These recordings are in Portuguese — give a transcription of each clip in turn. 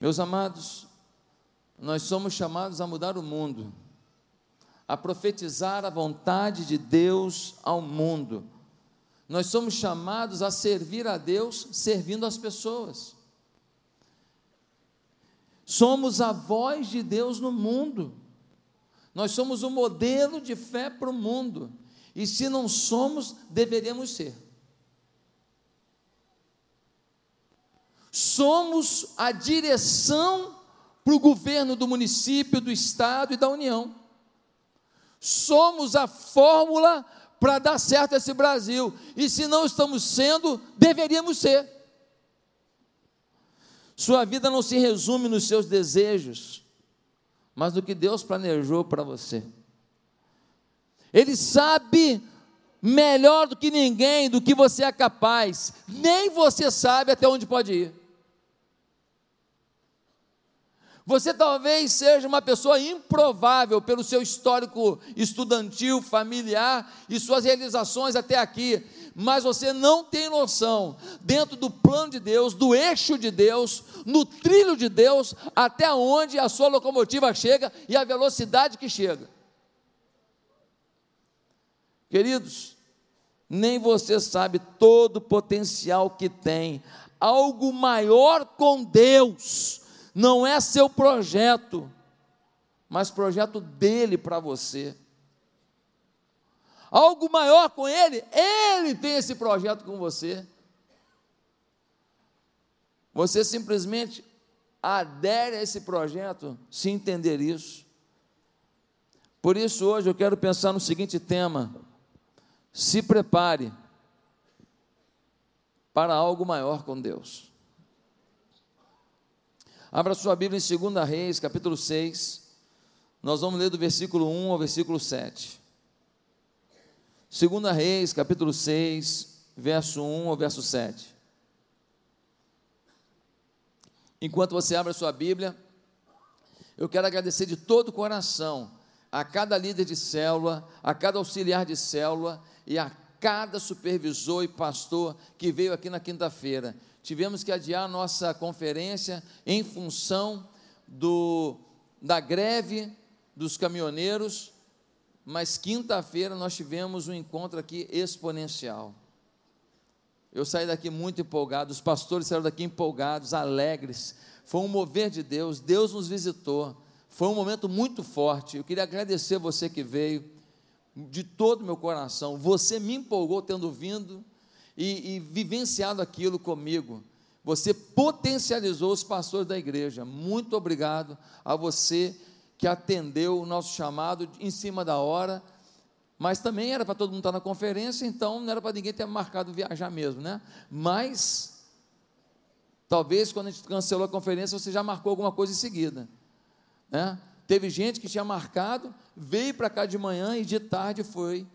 Meus amados, nós somos chamados a mudar o mundo, a profetizar a vontade de Deus ao mundo. Nós somos chamados a servir a Deus servindo as pessoas. Somos a voz de Deus no mundo. Nós somos o modelo de fé para o mundo. E se não somos, deveríamos ser. Somos a direção para o governo do município, do estado e da União. Somos a fórmula para dar certo esse Brasil. E se não estamos sendo, deveríamos ser. Sua vida não se resume nos seus desejos, mas no que Deus planejou para você. Ele sabe melhor do que ninguém do que você é capaz, nem você sabe até onde pode ir. Você talvez seja uma pessoa improvável pelo seu histórico estudantil, familiar e suas realizações até aqui, mas você não tem noção, dentro do plano de Deus, do eixo de Deus, no trilho de Deus, até onde a sua locomotiva chega e a velocidade que chega. Queridos, nem você sabe todo o potencial que tem, algo maior com Deus não é seu projeto, mas projeto dele para você. Algo maior com ele, ele tem esse projeto com você. Você simplesmente adere a esse projeto se entender isso. Por isso, hoje eu quero pensar no seguinte tema: se prepare para algo maior com Deus. Abra sua Bíblia em 2 Reis, capítulo 6. Nós vamos ler do versículo 1 ao versículo 7. 2 Reis, capítulo 6, verso 1 ao verso 7. Enquanto você abre a sua Bíblia, eu quero agradecer de todo o coração a cada líder de célula, a cada auxiliar de célula e a cada supervisor e pastor que veio aqui na quinta-feira tivemos que adiar nossa conferência em função do, da greve dos caminhoneiros, mas quinta-feira nós tivemos um encontro aqui exponencial. Eu saí daqui muito empolgado, os pastores saíram daqui empolgados, alegres. Foi um mover de Deus, Deus nos visitou. Foi um momento muito forte. Eu queria agradecer você que veio, de todo o meu coração. Você me empolgou tendo vindo e, e vivenciado aquilo comigo. Você potencializou os pastores da igreja. Muito obrigado a você que atendeu o nosso chamado em cima da hora. Mas também era para todo mundo estar na conferência, então não era para ninguém ter marcado viajar mesmo, né? Mas talvez quando a gente cancelou a conferência, você já marcou alguma coisa em seguida, né? Teve gente que tinha marcado, veio para cá de manhã e de tarde foi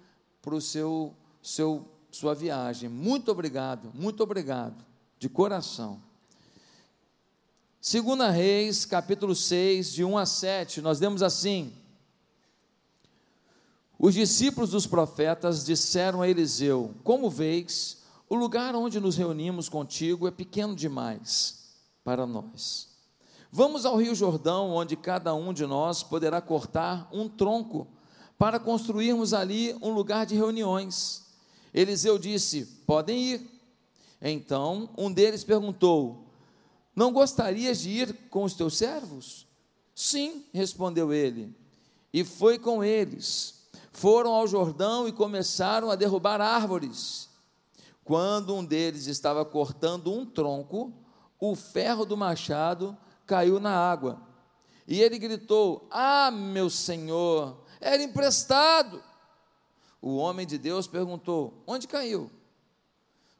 para o seu, seu sua viagem. Muito obrigado, muito obrigado, de coração. Segunda Reis, capítulo 6, de 1 a 7, nós lemos assim: Os discípulos dos profetas disseram a Eliseu: Como vês, o lugar onde nos reunimos contigo é pequeno demais para nós. Vamos ao Rio Jordão, onde cada um de nós poderá cortar um tronco para construirmos ali um lugar de reuniões Eliseu disse: Podem ir. Então um deles perguntou: Não gostarias de ir com os teus servos? Sim, respondeu ele. E foi com eles. Foram ao Jordão e começaram a derrubar árvores. Quando um deles estava cortando um tronco, o ferro do machado caiu na água. E ele gritou: Ah, meu senhor, era emprestado o homem de Deus perguntou: Onde caiu?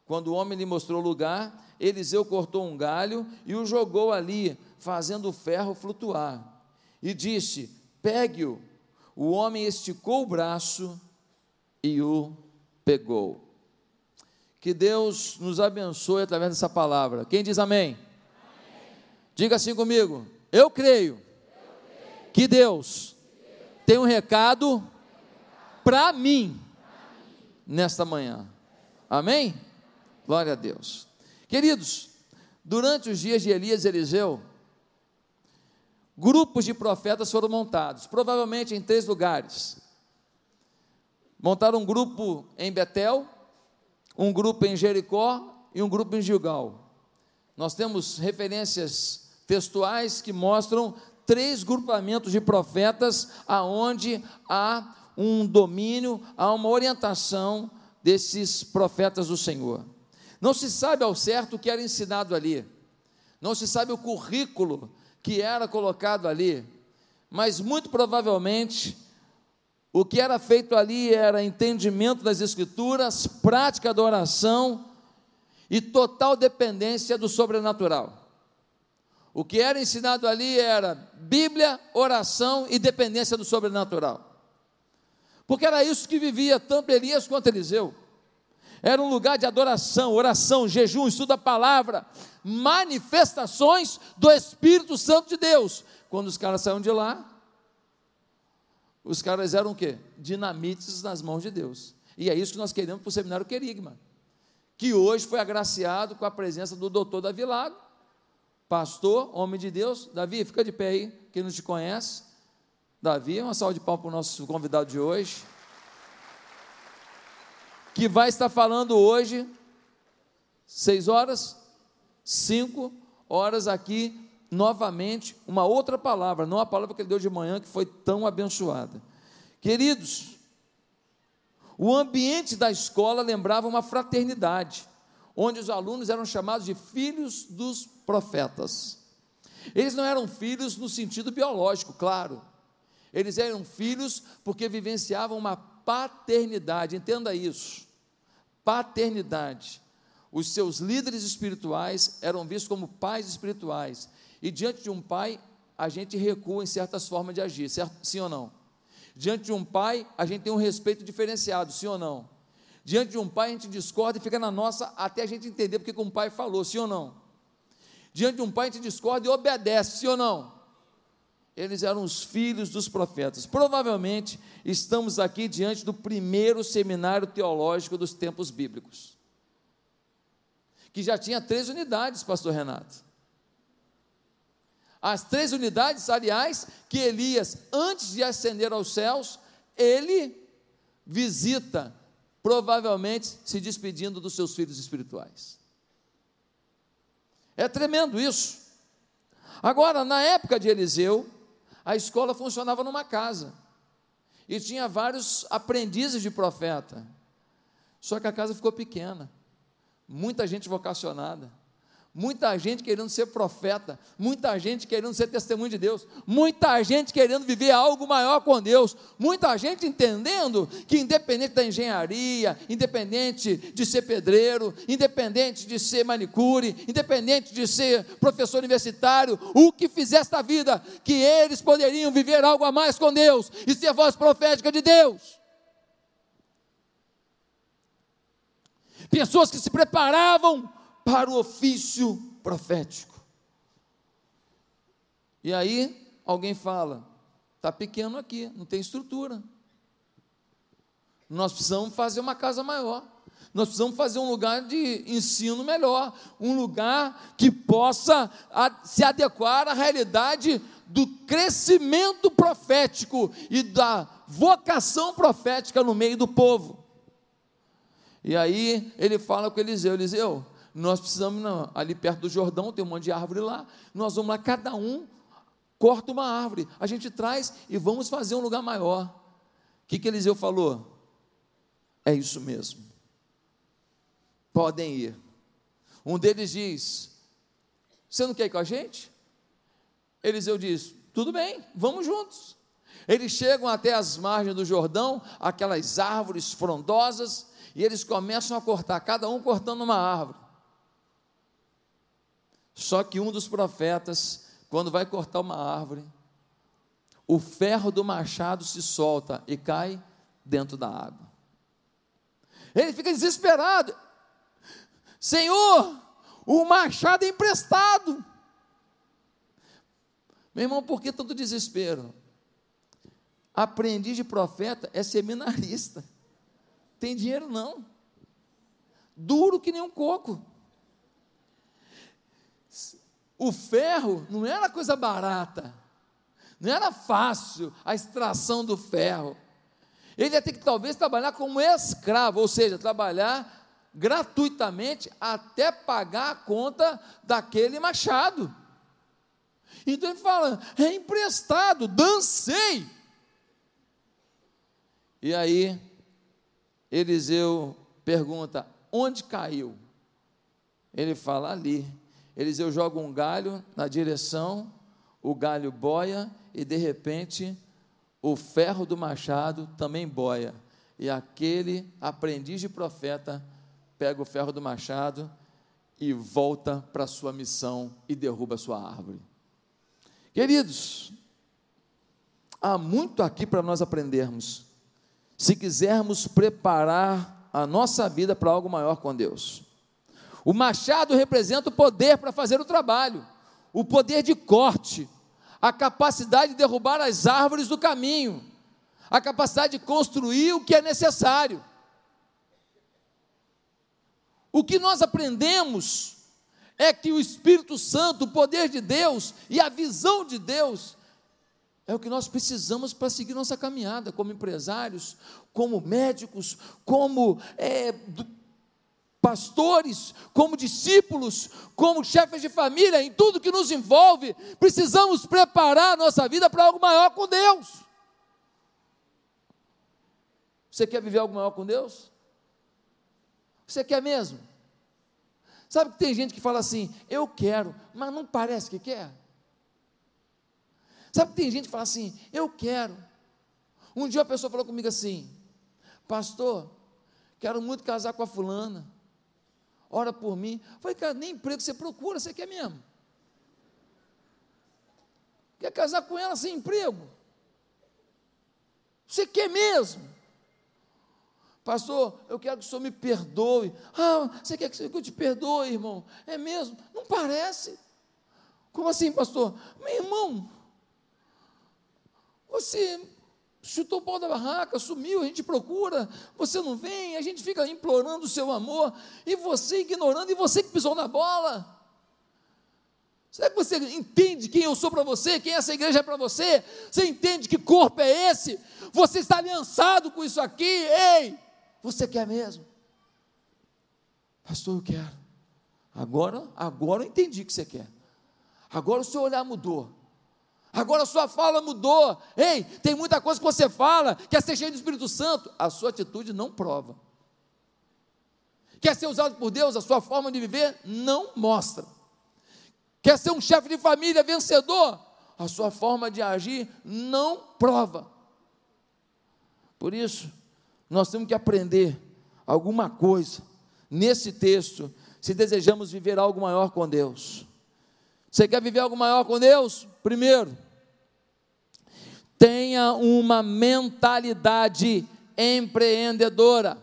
Quando o homem lhe mostrou o lugar, Eliseu cortou um galho e o jogou ali, fazendo o ferro flutuar. E disse: Pegue-o. O homem esticou o braço e o pegou. Que Deus nos abençoe através dessa palavra. Quem diz amém? amém. Diga assim comigo: Eu creio, Eu creio. que Deus, Deus tem um recado para mim nesta manhã. Amém? Glória a Deus. Queridos, durante os dias de Elias e Eliseu, grupos de profetas foram montados, provavelmente em três lugares. Montaram um grupo em Betel, um grupo em Jericó e um grupo em Gilgal. Nós temos referências textuais que mostram três grupamentos de profetas aonde há um domínio, há uma orientação desses profetas do Senhor. Não se sabe ao certo o que era ensinado ali. Não se sabe o currículo que era colocado ali, mas muito provavelmente o que era feito ali era entendimento das Escrituras, prática da oração e total dependência do sobrenatural. O que era ensinado ali era Bíblia, oração e dependência do sobrenatural. Porque era isso que vivia tanto Elias quanto Eliseu. Era um lugar de adoração, oração, jejum, estudo da palavra, manifestações do Espírito Santo de Deus. Quando os caras saíram de lá, os caras eram o quê? Dinamites nas mãos de Deus. E é isso que nós queremos para o seminário Querigma, que hoje foi agraciado com a presença do doutor Davi Lago, pastor, homem de Deus. Davi, fica de pé aí, quem não te conhece. Davi, uma salva de palmas para o nosso convidado de hoje, que vai estar falando hoje, seis horas, cinco horas aqui novamente uma outra palavra, não a palavra que ele deu de manhã, que foi tão abençoada. Queridos, o ambiente da escola lembrava uma fraternidade, onde os alunos eram chamados de filhos dos profetas. Eles não eram filhos no sentido biológico, claro. Eles eram filhos porque vivenciavam uma paternidade, entenda isso. Paternidade. Os seus líderes espirituais eram vistos como pais espirituais e diante de um pai, a gente recua em certas formas de agir, certo? sim ou não? Diante de um pai, a gente tem um respeito diferenciado, sim ou não? Diante de um pai, a gente discorda e fica na nossa até a gente entender porque que um pai falou, sim ou não? Diante de um pai, a gente discorda e obedece, sim ou não? Eles eram os filhos dos profetas. Provavelmente estamos aqui diante do primeiro seminário teológico dos tempos bíblicos, que já tinha três unidades, Pastor Renato. As três unidades, aliás, que Elias, antes de ascender aos céus, ele visita, provavelmente se despedindo dos seus filhos espirituais. É tremendo isso. Agora, na época de Eliseu, a escola funcionava numa casa. E tinha vários aprendizes de profeta. Só que a casa ficou pequena, muita gente vocacionada muita gente querendo ser profeta, muita gente querendo ser testemunho de Deus, muita gente querendo viver algo maior com Deus, muita gente entendendo que, independente da engenharia, independente de ser pedreiro, independente de ser manicure, independente de ser professor universitário, o que fizesse da vida, que eles poderiam viver algo a mais com Deus e ser voz profética de Deus. Pessoas que se preparavam para o ofício profético. E aí, alguém fala: está pequeno aqui, não tem estrutura. Nós precisamos fazer uma casa maior. Nós precisamos fazer um lugar de ensino melhor, um lugar que possa se adequar à realidade do crescimento profético e da vocação profética no meio do povo. E aí ele fala com Eliseu: Eliseu, nós precisamos, não, ali perto do Jordão, tem um monte de árvore lá. Nós vamos lá, cada um corta uma árvore. A gente traz e vamos fazer um lugar maior. O que, que Eliseu falou? É isso mesmo. Podem ir. Um deles diz: Você não quer ir com a gente? Eliseu diz: Tudo bem, vamos juntos. Eles chegam até as margens do Jordão, aquelas árvores frondosas, e eles começam a cortar, cada um cortando uma árvore. Só que um dos profetas, quando vai cortar uma árvore, o ferro do machado se solta e cai dentro da água. Ele fica desesperado. Senhor, o machado é emprestado. Meu irmão, por que tanto desespero? Aprendiz de profeta é seminarista. Tem dinheiro não. Duro que nem um coco. O ferro não era coisa barata. Não era fácil a extração do ferro. Ele ia ter que talvez trabalhar como escravo, ou seja, trabalhar gratuitamente até pagar a conta daquele machado. Então ele fala: é emprestado, dancei. E aí, Eliseu pergunta: onde caiu? Ele fala: ali. Eliseu joga um galho na direção, o galho boia e de repente o ferro do machado também boia. E aquele aprendiz de profeta pega o ferro do machado e volta para a sua missão e derruba a sua árvore. Queridos, há muito aqui para nós aprendermos. Se quisermos preparar a nossa vida para algo maior com Deus. O machado representa o poder para fazer o trabalho, o poder de corte, a capacidade de derrubar as árvores do caminho, a capacidade de construir o que é necessário. O que nós aprendemos é que o Espírito Santo, o poder de Deus e a visão de Deus é o que nós precisamos para seguir nossa caminhada como empresários, como médicos, como é, pastores, como discípulos, como chefes de família, em tudo que nos envolve, precisamos preparar a nossa vida para algo maior com Deus. Você quer viver algo maior com Deus? Você quer mesmo? Sabe que tem gente que fala assim, eu quero, mas não parece que quer? Sabe que tem gente que fala assim, eu quero. Um dia uma pessoa falou comigo assim, pastor, quero muito casar com a fulana, ora por mim. Eu falei, cara, nem emprego você procura, você quer mesmo? Quer casar com ela sem emprego? Você quer mesmo? Pastor, eu quero que o senhor me perdoe. Ah, você quer que eu te perdoe, irmão? É mesmo? Não parece. Como assim, pastor? Meu irmão, você chutou o pau da barraca, sumiu, a gente procura, você não vem, a gente fica implorando o seu amor, e você ignorando, e você que pisou na bola. Será que você entende quem eu sou para você, quem essa igreja é para você? Você entende que corpo é esse? Você está aliançado com isso aqui? Ei! Você quer mesmo? Pastor, eu quero. Agora, agora eu entendi o que você quer. Agora o seu olhar mudou. Agora sua fala mudou. Ei, tem muita coisa que você fala, quer ser cheio do Espírito Santo. A sua atitude não prova. Quer ser usado por Deus, a sua forma de viver não mostra. Quer ser um chefe de família vencedor, a sua forma de agir não prova. Por isso, nós temos que aprender alguma coisa nesse texto, se desejamos viver algo maior com Deus. Você quer viver algo maior com Deus? Primeiro, tenha uma mentalidade empreendedora.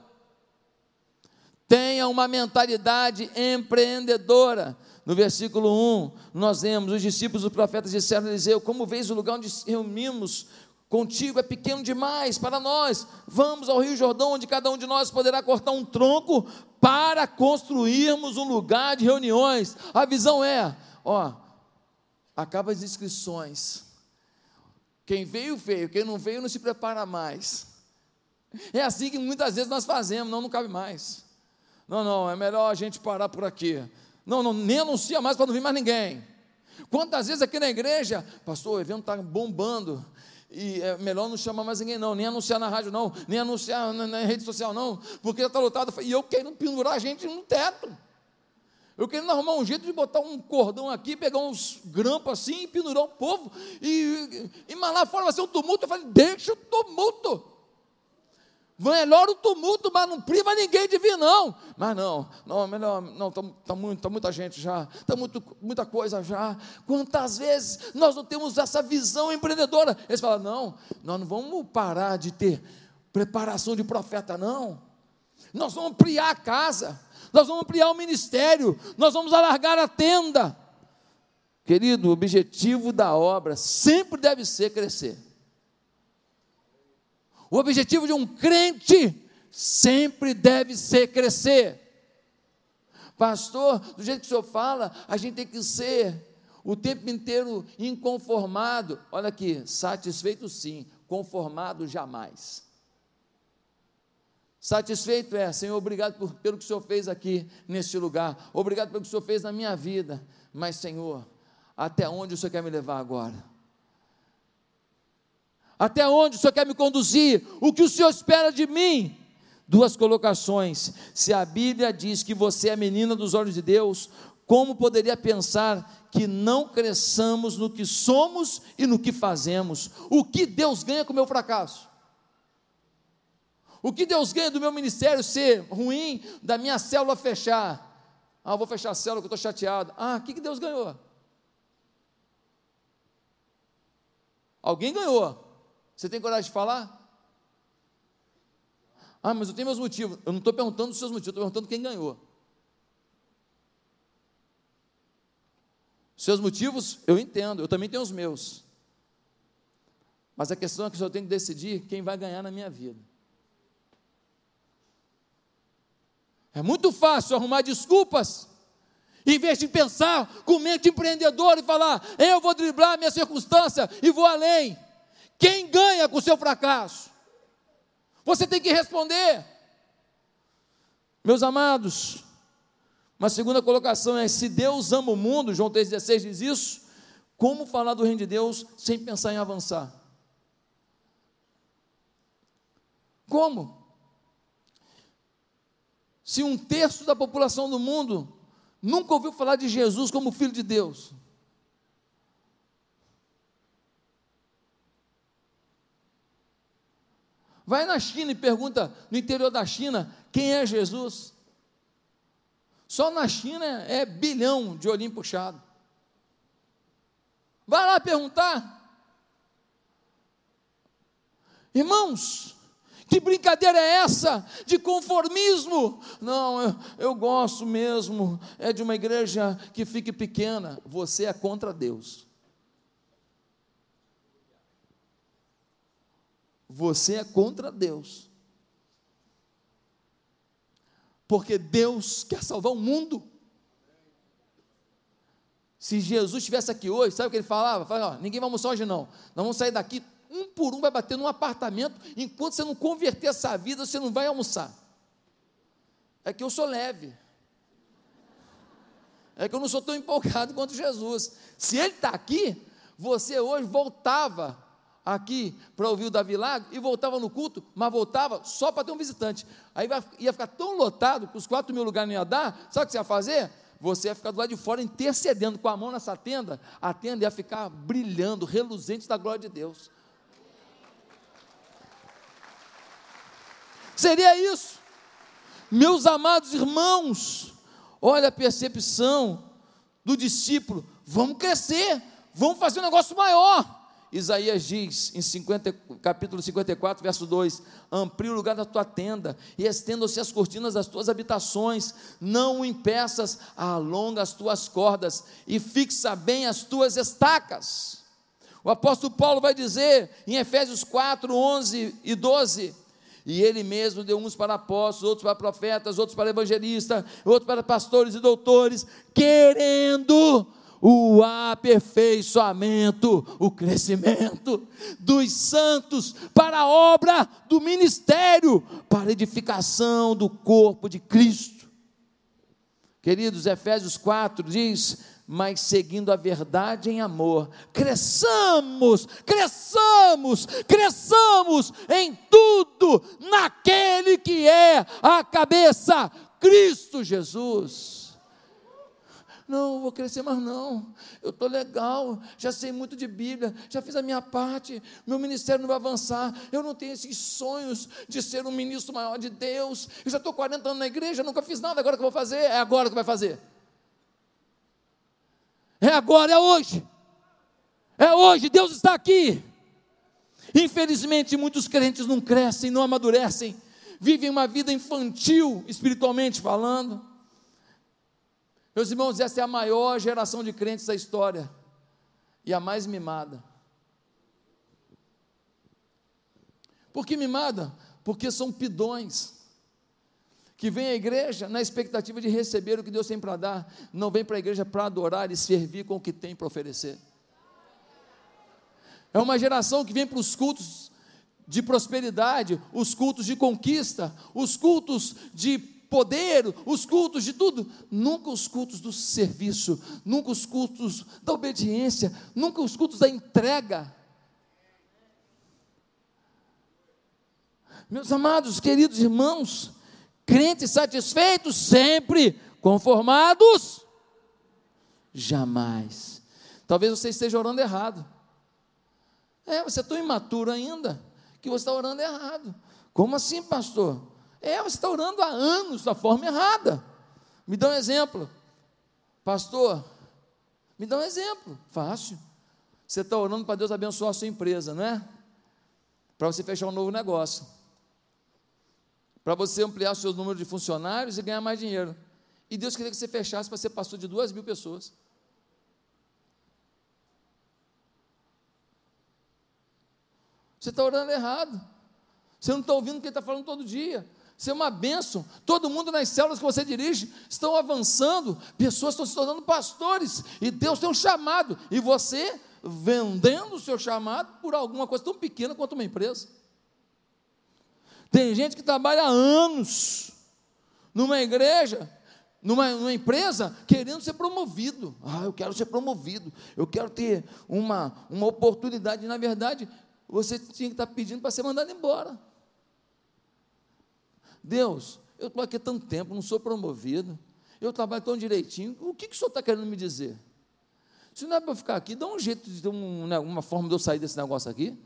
Tenha uma mentalidade empreendedora. No versículo 1, nós vemos: os discípulos dos profetas disseram a Eliseu: Como vês o lugar onde reunimos Contigo é pequeno demais para nós. Vamos ao Rio Jordão, onde cada um de nós poderá cortar um tronco para construirmos um lugar de reuniões. A visão é: ó, acaba as inscrições. Quem veio, veio. Quem não veio, não se prepara mais. É assim que muitas vezes nós fazemos, não, não cabe mais. Não, não, é melhor a gente parar por aqui. Não, não, nem anuncia mais para não vir mais ninguém. Quantas vezes aqui na igreja, pastor, o evento está bombando e é melhor não chamar mais ninguém, não, nem anunciar na rádio, não, nem anunciar na, na rede social, não, porque está lotado. E eu quero pendurar a gente no teto. Eu quero arrumar um jeito de botar um cordão aqui, pegar uns grampos assim pendurar o povo. E, e, mas lá fora vai ser um tumulto. Eu falei, deixa o tumulto. Melhor o tumulto, mas não priva ninguém de vir, não. Mas não, não, melhor, não, está tá muito, tá muita gente já, está muita coisa já. Quantas vezes nós não temos essa visão empreendedora? Eles falam, não, nós não vamos parar de ter preparação de profeta, não. Nós vamos ampliar a casa, nós vamos ampliar o ministério, nós vamos alargar a tenda. Querido, o objetivo da obra sempre deve ser crescer. O objetivo de um crente sempre deve ser crescer. Pastor, do jeito que o senhor fala, a gente tem que ser o tempo inteiro inconformado. Olha aqui, satisfeito sim, conformado jamais. Satisfeito é, Senhor, obrigado por, pelo que o Senhor fez aqui nesse lugar, obrigado pelo que o Senhor fez na minha vida, mas, Senhor, até onde o Senhor quer me levar agora? Até onde o Senhor quer me conduzir? O que o Senhor espera de mim? Duas colocações. Se a Bíblia diz que você é menina dos olhos de Deus, como poderia pensar que não cresçamos no que somos e no que fazemos? O que Deus ganha com o meu fracasso? O que Deus ganha do meu ministério ser ruim, da minha célula fechar? Ah, vou fechar a célula que eu estou chateado. Ah, o que, que Deus ganhou? Alguém ganhou. Você tem coragem de falar? Ah, mas eu tenho meus motivos. Eu não estou perguntando os seus motivos, estou perguntando quem ganhou. Seus motivos, eu entendo, eu também tenho os meus. Mas a questão é que eu tenho que decidir quem vai ganhar na minha vida. É muito fácil arrumar desculpas, em vez de pensar com mente empreendedora e falar: eu vou driblar minha circunstância e vou além. Quem ganha com o seu fracasso? Você tem que responder. Meus amados, uma segunda colocação é: se Deus ama o mundo, João 3,16 diz isso, como falar do reino de Deus sem pensar em avançar? Como? Se um terço da população do mundo nunca ouviu falar de Jesus como Filho de Deus? Vai na China e pergunta no interior da China quem é Jesus. Só na China é bilhão de olhinho puxado. Vai lá perguntar. Irmãos, que brincadeira é essa de conformismo? Não, eu, eu, gosto mesmo, é de uma igreja que fique pequena. Você é contra Deus. Você é contra Deus. Porque Deus quer salvar o mundo. Se Jesus estivesse aqui hoje, sabe o que ele falava? Falava, ó, ninguém vai almoçar hoje não. Nós vamos sair daqui um por um vai bater num apartamento, enquanto você não converter essa vida, você não vai almoçar. É que eu sou leve. É que eu não sou tão empolgado quanto Jesus. Se ele está aqui, você hoje voltava aqui para ouvir o Davi Lago e voltava no culto, mas voltava só para ter um visitante. Aí ia ficar tão lotado que os quatro mil lugares não ia dar, sabe o que você ia fazer? Você ia ficar do lado de fora intercedendo com a mão nessa tenda, a tenda ia ficar brilhando, reluzente da glória de Deus. Seria isso. Meus amados irmãos, olha a percepção do discípulo: vamos crescer, vamos fazer um negócio maior. Isaías diz em 50, capítulo 54, verso 2: Amplie o lugar da tua tenda e estendam-se as cortinas das tuas habitações, não o impeças, alonga as tuas cordas e fixa bem as tuas estacas. O apóstolo Paulo vai dizer em Efésios 4, 11 e 12: e ele mesmo deu uns para apóstolos, outros para profetas, outros para evangelistas, outros para pastores e doutores, querendo o aperfeiçoamento, o crescimento dos santos para a obra do ministério, para a edificação do corpo de Cristo. Queridos, Efésios 4 diz: mas seguindo a verdade em amor, cresçamos, cresçamos, cresçamos em tudo naquele que é a cabeça, Cristo Jesus. Não, vou crescer mais não. Eu estou legal, já sei muito de Bíblia, já fiz a minha parte, meu ministério não vai avançar. Eu não tenho esses sonhos de ser um ministro maior de Deus. Eu já estou 40 anos na igreja, nunca fiz nada, agora que eu vou fazer? É agora que vai fazer. É agora, é hoje. É hoje, Deus está aqui. Infelizmente, muitos crentes não crescem, não amadurecem, vivem uma vida infantil, espiritualmente falando. Meus irmãos, essa é a maior geração de crentes da história e a mais mimada. Por que mimada? Porque são pidões que vem à igreja na expectativa de receber o que Deus tem para dar, não vem para a igreja para adorar e servir com o que tem para oferecer. É uma geração que vem para os cultos de prosperidade, os cultos de conquista, os cultos de poder, os cultos de tudo, nunca os cultos do serviço, nunca os cultos da obediência, nunca os cultos da entrega. Meus amados, queridos irmãos, crentes satisfeitos sempre, conformados, jamais. Talvez você esteja orando errado. É, você é tão imaturo ainda que você está orando errado. Como assim, pastor? É, você está orando há anos da forma errada. Me dá um exemplo. Pastor, me dá um exemplo. Fácil. Você está orando para Deus abençoar a sua empresa, não é? Para você fechar um novo negócio. Para você ampliar o seu número de funcionários e ganhar mais dinheiro. E Deus queria que você fechasse para ser pastor de duas mil pessoas. Você está orando errado. Você não está ouvindo o que ele está falando todo dia. Isso é uma bênção. Todo mundo nas células que você dirige estão avançando, pessoas estão se tornando pastores, e Deus tem um chamado, e você vendendo o seu chamado por alguma coisa tão pequena quanto uma empresa. Tem gente que trabalha anos numa igreja, numa, numa, empresa, querendo ser promovido. Ah, eu quero ser promovido, eu quero ter uma, uma oportunidade. Na verdade, você tinha que estar pedindo para ser mandado embora. Deus, eu estou aqui há tanto tempo, não sou promovido, eu trabalho tão direitinho, o que, que o senhor está querendo me dizer? Se não é para ficar aqui, dá um jeito de ter um, né, uma forma de eu sair desse negócio aqui.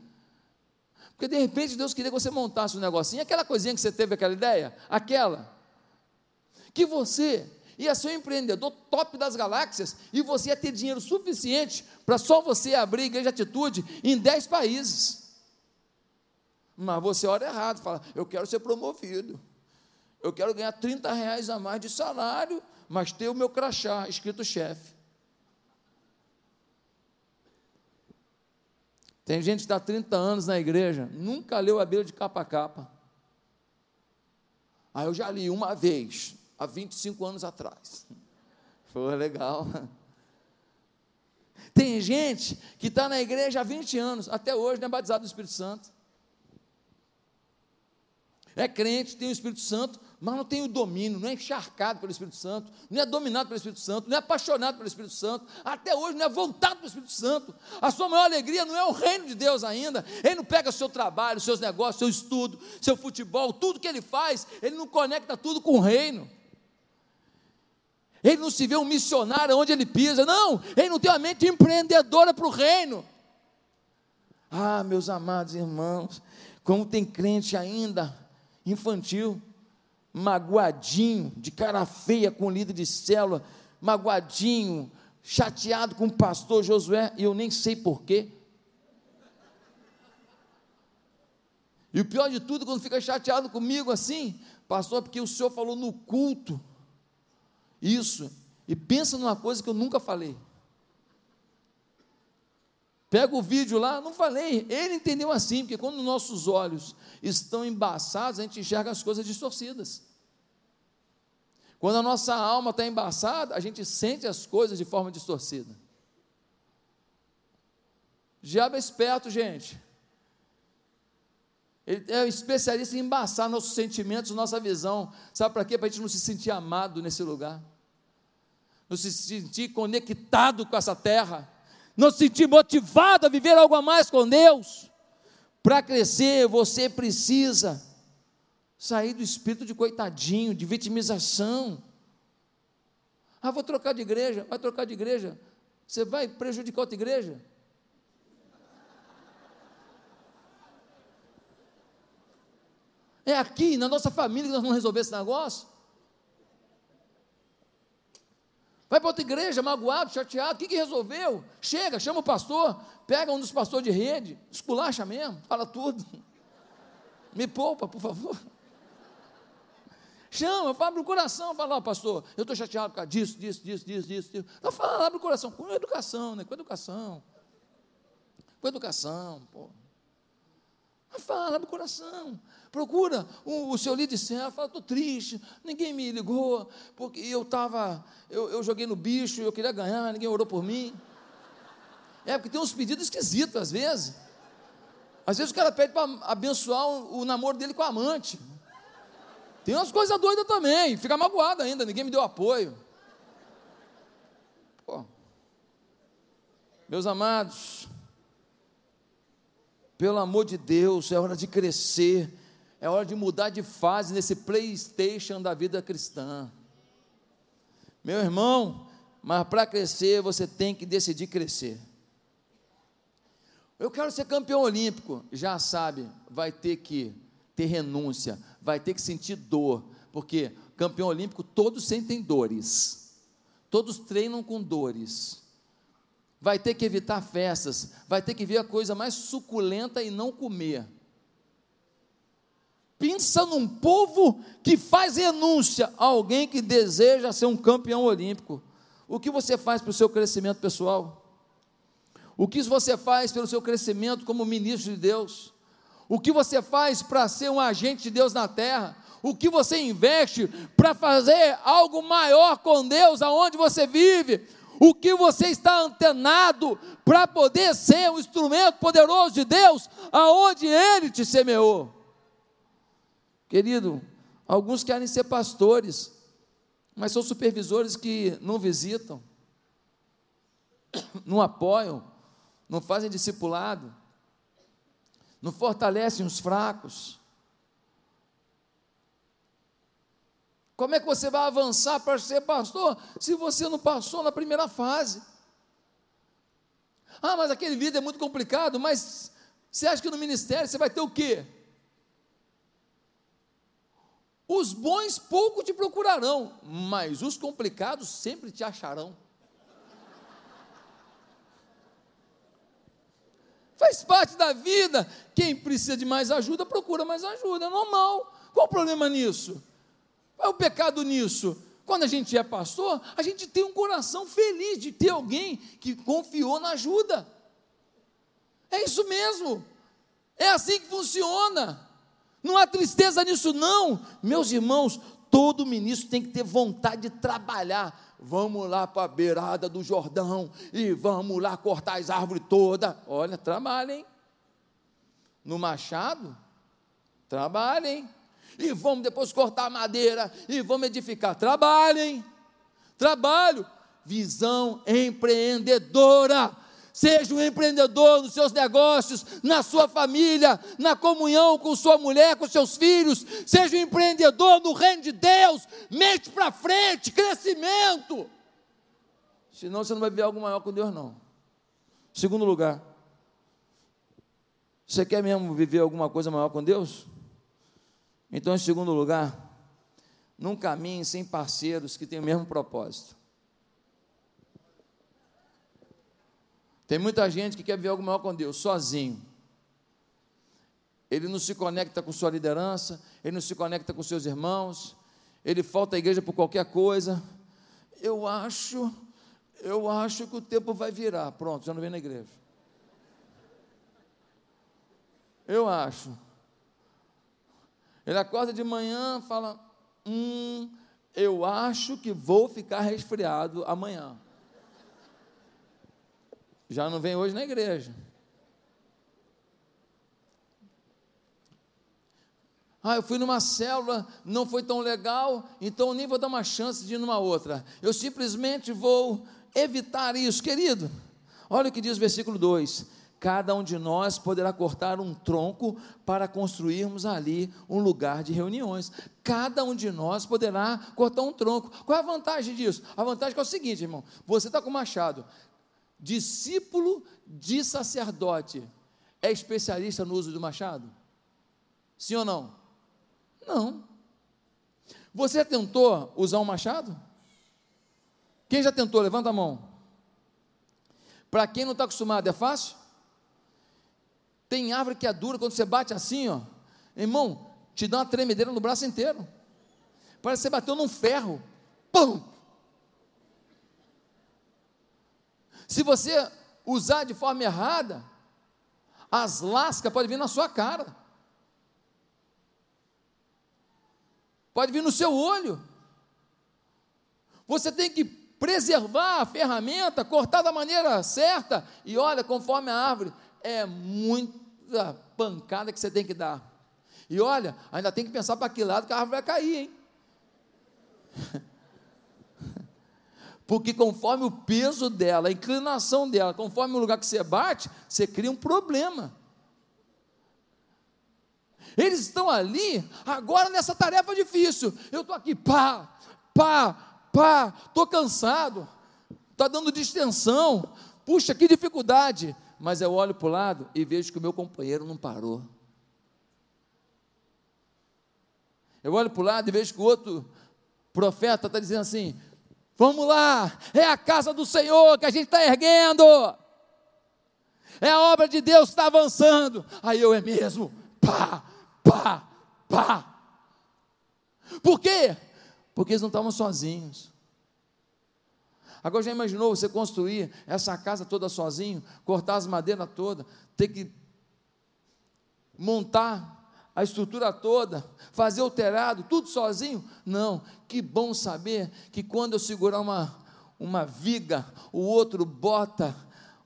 Porque de repente Deus queria que você montasse um negocinho, aquela coisinha que você teve aquela ideia, aquela, que você ia ser um empreendedor top das galáxias e você ia ter dinheiro suficiente para só você abrir igreja de atitude em 10 países. Mas você olha errado, fala, eu quero ser promovido. Eu quero ganhar 30 reais a mais de salário, mas ter o meu crachá escrito chefe. Tem gente que está 30 anos na igreja, nunca leu a Bíblia de capa a capa. Aí ah, eu já li uma vez, há 25 anos atrás. Foi legal. Tem gente que está na igreja há 20 anos, até hoje não é batizado no Espírito Santo é crente, tem o Espírito Santo, mas não tem o domínio, não é encharcado pelo Espírito Santo, não é dominado pelo Espírito Santo, não é apaixonado pelo Espírito Santo, até hoje não é voltado pelo Espírito Santo. A sua maior alegria não é o reino de Deus ainda. Ele não pega o seu trabalho, seus negócios, seu estudo, seu futebol, tudo que ele faz, ele não conecta tudo com o reino. Ele não se vê um missionário onde ele pisa, não, ele não tem uma mente empreendedora para o reino. Ah, meus amados irmãos, como tem crente ainda infantil, magoadinho, de cara feia com o líder de célula, magoadinho, chateado com o pastor Josué, e eu nem sei porquê. E o pior de tudo, quando fica chateado comigo assim, pastor, porque o senhor falou no culto, isso, e pensa numa coisa que eu nunca falei. Pega o vídeo lá, não falei. Ele entendeu assim, porque quando nossos olhos estão embaçados, a gente enxerga as coisas distorcidas. Quando a nossa alma está embaçada, a gente sente as coisas de forma distorcida. O diabo é esperto, gente. Ele é especialista em embaçar nossos sentimentos, nossa visão. Sabe para quê? Para a gente não se sentir amado nesse lugar. Não se sentir conectado com essa terra não se sentir motivado a viver algo a mais com Deus. Para crescer, você precisa sair do espírito de coitadinho, de vitimização. Ah, vou trocar de igreja, vai trocar de igreja. Você vai prejudicar outra igreja? É aqui, na nossa família, que nós vamos resolver esse negócio? Vai para outra igreja, magoado, chateado, o que, que resolveu? Chega, chama o pastor, pega um dos pastores de rede, esculacha mesmo, fala tudo. Me poupa, por favor. Chama, abre o coração, fala, ó, pastor, eu estou chateado por causa disso, disso, disso, disso, disso. disso. Então fala, abre o coração, com educação, né? Com educação. Com educação, pô. Fala no coração. Procura o, o seu líder de céu, fala, estou triste, ninguém me ligou, porque eu estava, eu, eu joguei no bicho, eu queria ganhar, ninguém orou por mim. É, porque tem uns pedidos esquisitos às vezes. Às vezes o cara pede para abençoar o, o, namoro dele com a amante. Tem umas coisas doidas também, fica magoado ainda, ninguém me deu apoio. Pô. Meus amados, pelo amor de Deus, é hora de crescer, é hora de mudar de fase nesse PlayStation da vida cristã. Meu irmão, mas para crescer você tem que decidir crescer. Eu quero ser campeão olímpico, já sabe, vai ter que ter renúncia, vai ter que sentir dor, porque campeão olímpico todos sentem dores, todos treinam com dores vai ter que evitar festas, vai ter que ver a coisa mais suculenta e não comer. Pensa num povo que faz renúncia a alguém que deseja ser um campeão olímpico. O que você faz para o seu crescimento pessoal? O que você faz pelo seu crescimento como ministro de Deus? O que você faz para ser um agente de Deus na terra? O que você investe para fazer algo maior com Deus aonde você vive? o que você está antenado para poder ser um instrumento poderoso de Deus aonde Ele te semeou. Querido, alguns querem ser pastores, mas são supervisores que não visitam, não apoiam, não fazem discipulado, não fortalecem os fracos. Como é que você vai avançar para ser pastor se você não passou na primeira fase? Ah, mas aquele vídeo é muito complicado, mas você acha que no ministério você vai ter o quê? Os bons pouco te procurarão, mas os complicados sempre te acharão. Faz parte da vida. Quem precisa de mais ajuda, procura mais ajuda, é normal. Qual o problema nisso? Qual é o pecado nisso? Quando a gente é pastor, a gente tem um coração feliz de ter alguém que confiou na ajuda. É isso mesmo. É assim que funciona. Não há tristeza nisso, não. Meus irmãos, todo ministro tem que ter vontade de trabalhar. Vamos lá para a beirada do Jordão e vamos lá cortar as árvores todas. Olha, trabalhem. No machado, trabalhem e vamos depois cortar madeira e vamos edificar. Trabalhem, trabalho, visão empreendedora. Seja um empreendedor nos seus negócios, na sua família, na comunhão com sua mulher, com seus filhos. Seja um empreendedor no reino de Deus. Mente para frente, crescimento. Senão você não vai ver algo maior com Deus, não. Segundo lugar, você quer mesmo viver alguma coisa maior com Deus? Então, em segundo lugar, não caminhe sem parceiros que têm o mesmo propósito. Tem muita gente que quer ver algo maior com Deus, sozinho. Ele não se conecta com sua liderança, ele não se conecta com seus irmãos, ele falta à igreja por qualquer coisa. Eu acho, eu acho que o tempo vai virar. Pronto, já não vem na igreja. Eu acho. Ele acorda de manhã, fala: Hum, eu acho que vou ficar resfriado amanhã. Já não vem hoje na igreja. Ah, eu fui numa célula, não foi tão legal, então nem vou dar uma chance de ir numa outra. Eu simplesmente vou evitar isso, querido. Olha o que diz o versículo 2: cada um de nós poderá cortar um tronco para construirmos ali um lugar de reuniões. Cada um de nós poderá cortar um tronco. Qual é a vantagem disso? A vantagem é, o seguinte, irmão: você está com machado, discípulo de sacerdote, é especialista no uso do machado? Sim ou não? Não. Você tentou usar um machado? Quem já tentou? Levanta a mão. Para quem não está acostumado, é fácil? Tem árvore que é dura, quando você bate assim, ó, irmão, te dá uma tremedeira no braço inteiro. Parece que você bateu num ferro. Pum! Se você usar de forma errada, As lascas podem vir na sua cara. Pode vir no seu olho. Você tem que preservar a ferramenta, cortar da maneira certa. E olha, conforme a árvore, é muita pancada que você tem que dar. E olha, ainda tem que pensar para que lado que a árvore vai cair, hein? Porque conforme o peso dela, a inclinação dela, conforme o lugar que você bate, você cria um problema. Eles estão ali, agora nessa tarefa difícil. Eu estou aqui, pá, pá, pá, estou cansado, está dando distensão. Puxa, que dificuldade. Mas eu olho para o lado e vejo que o meu companheiro não parou. Eu olho para o lado e vejo que o outro profeta está dizendo assim: Vamos lá, é a casa do Senhor que a gente está erguendo, é a obra de Deus que está avançando. Aí eu é mesmo, pá, pá, pá. Por quê? Porque eles não estavam sozinhos. Agora já imaginou você construir essa casa toda sozinho, cortar as madeiras todas, ter que montar a estrutura toda, fazer o telhado, tudo sozinho? Não, que bom saber que quando eu segurar uma, uma viga, o outro bota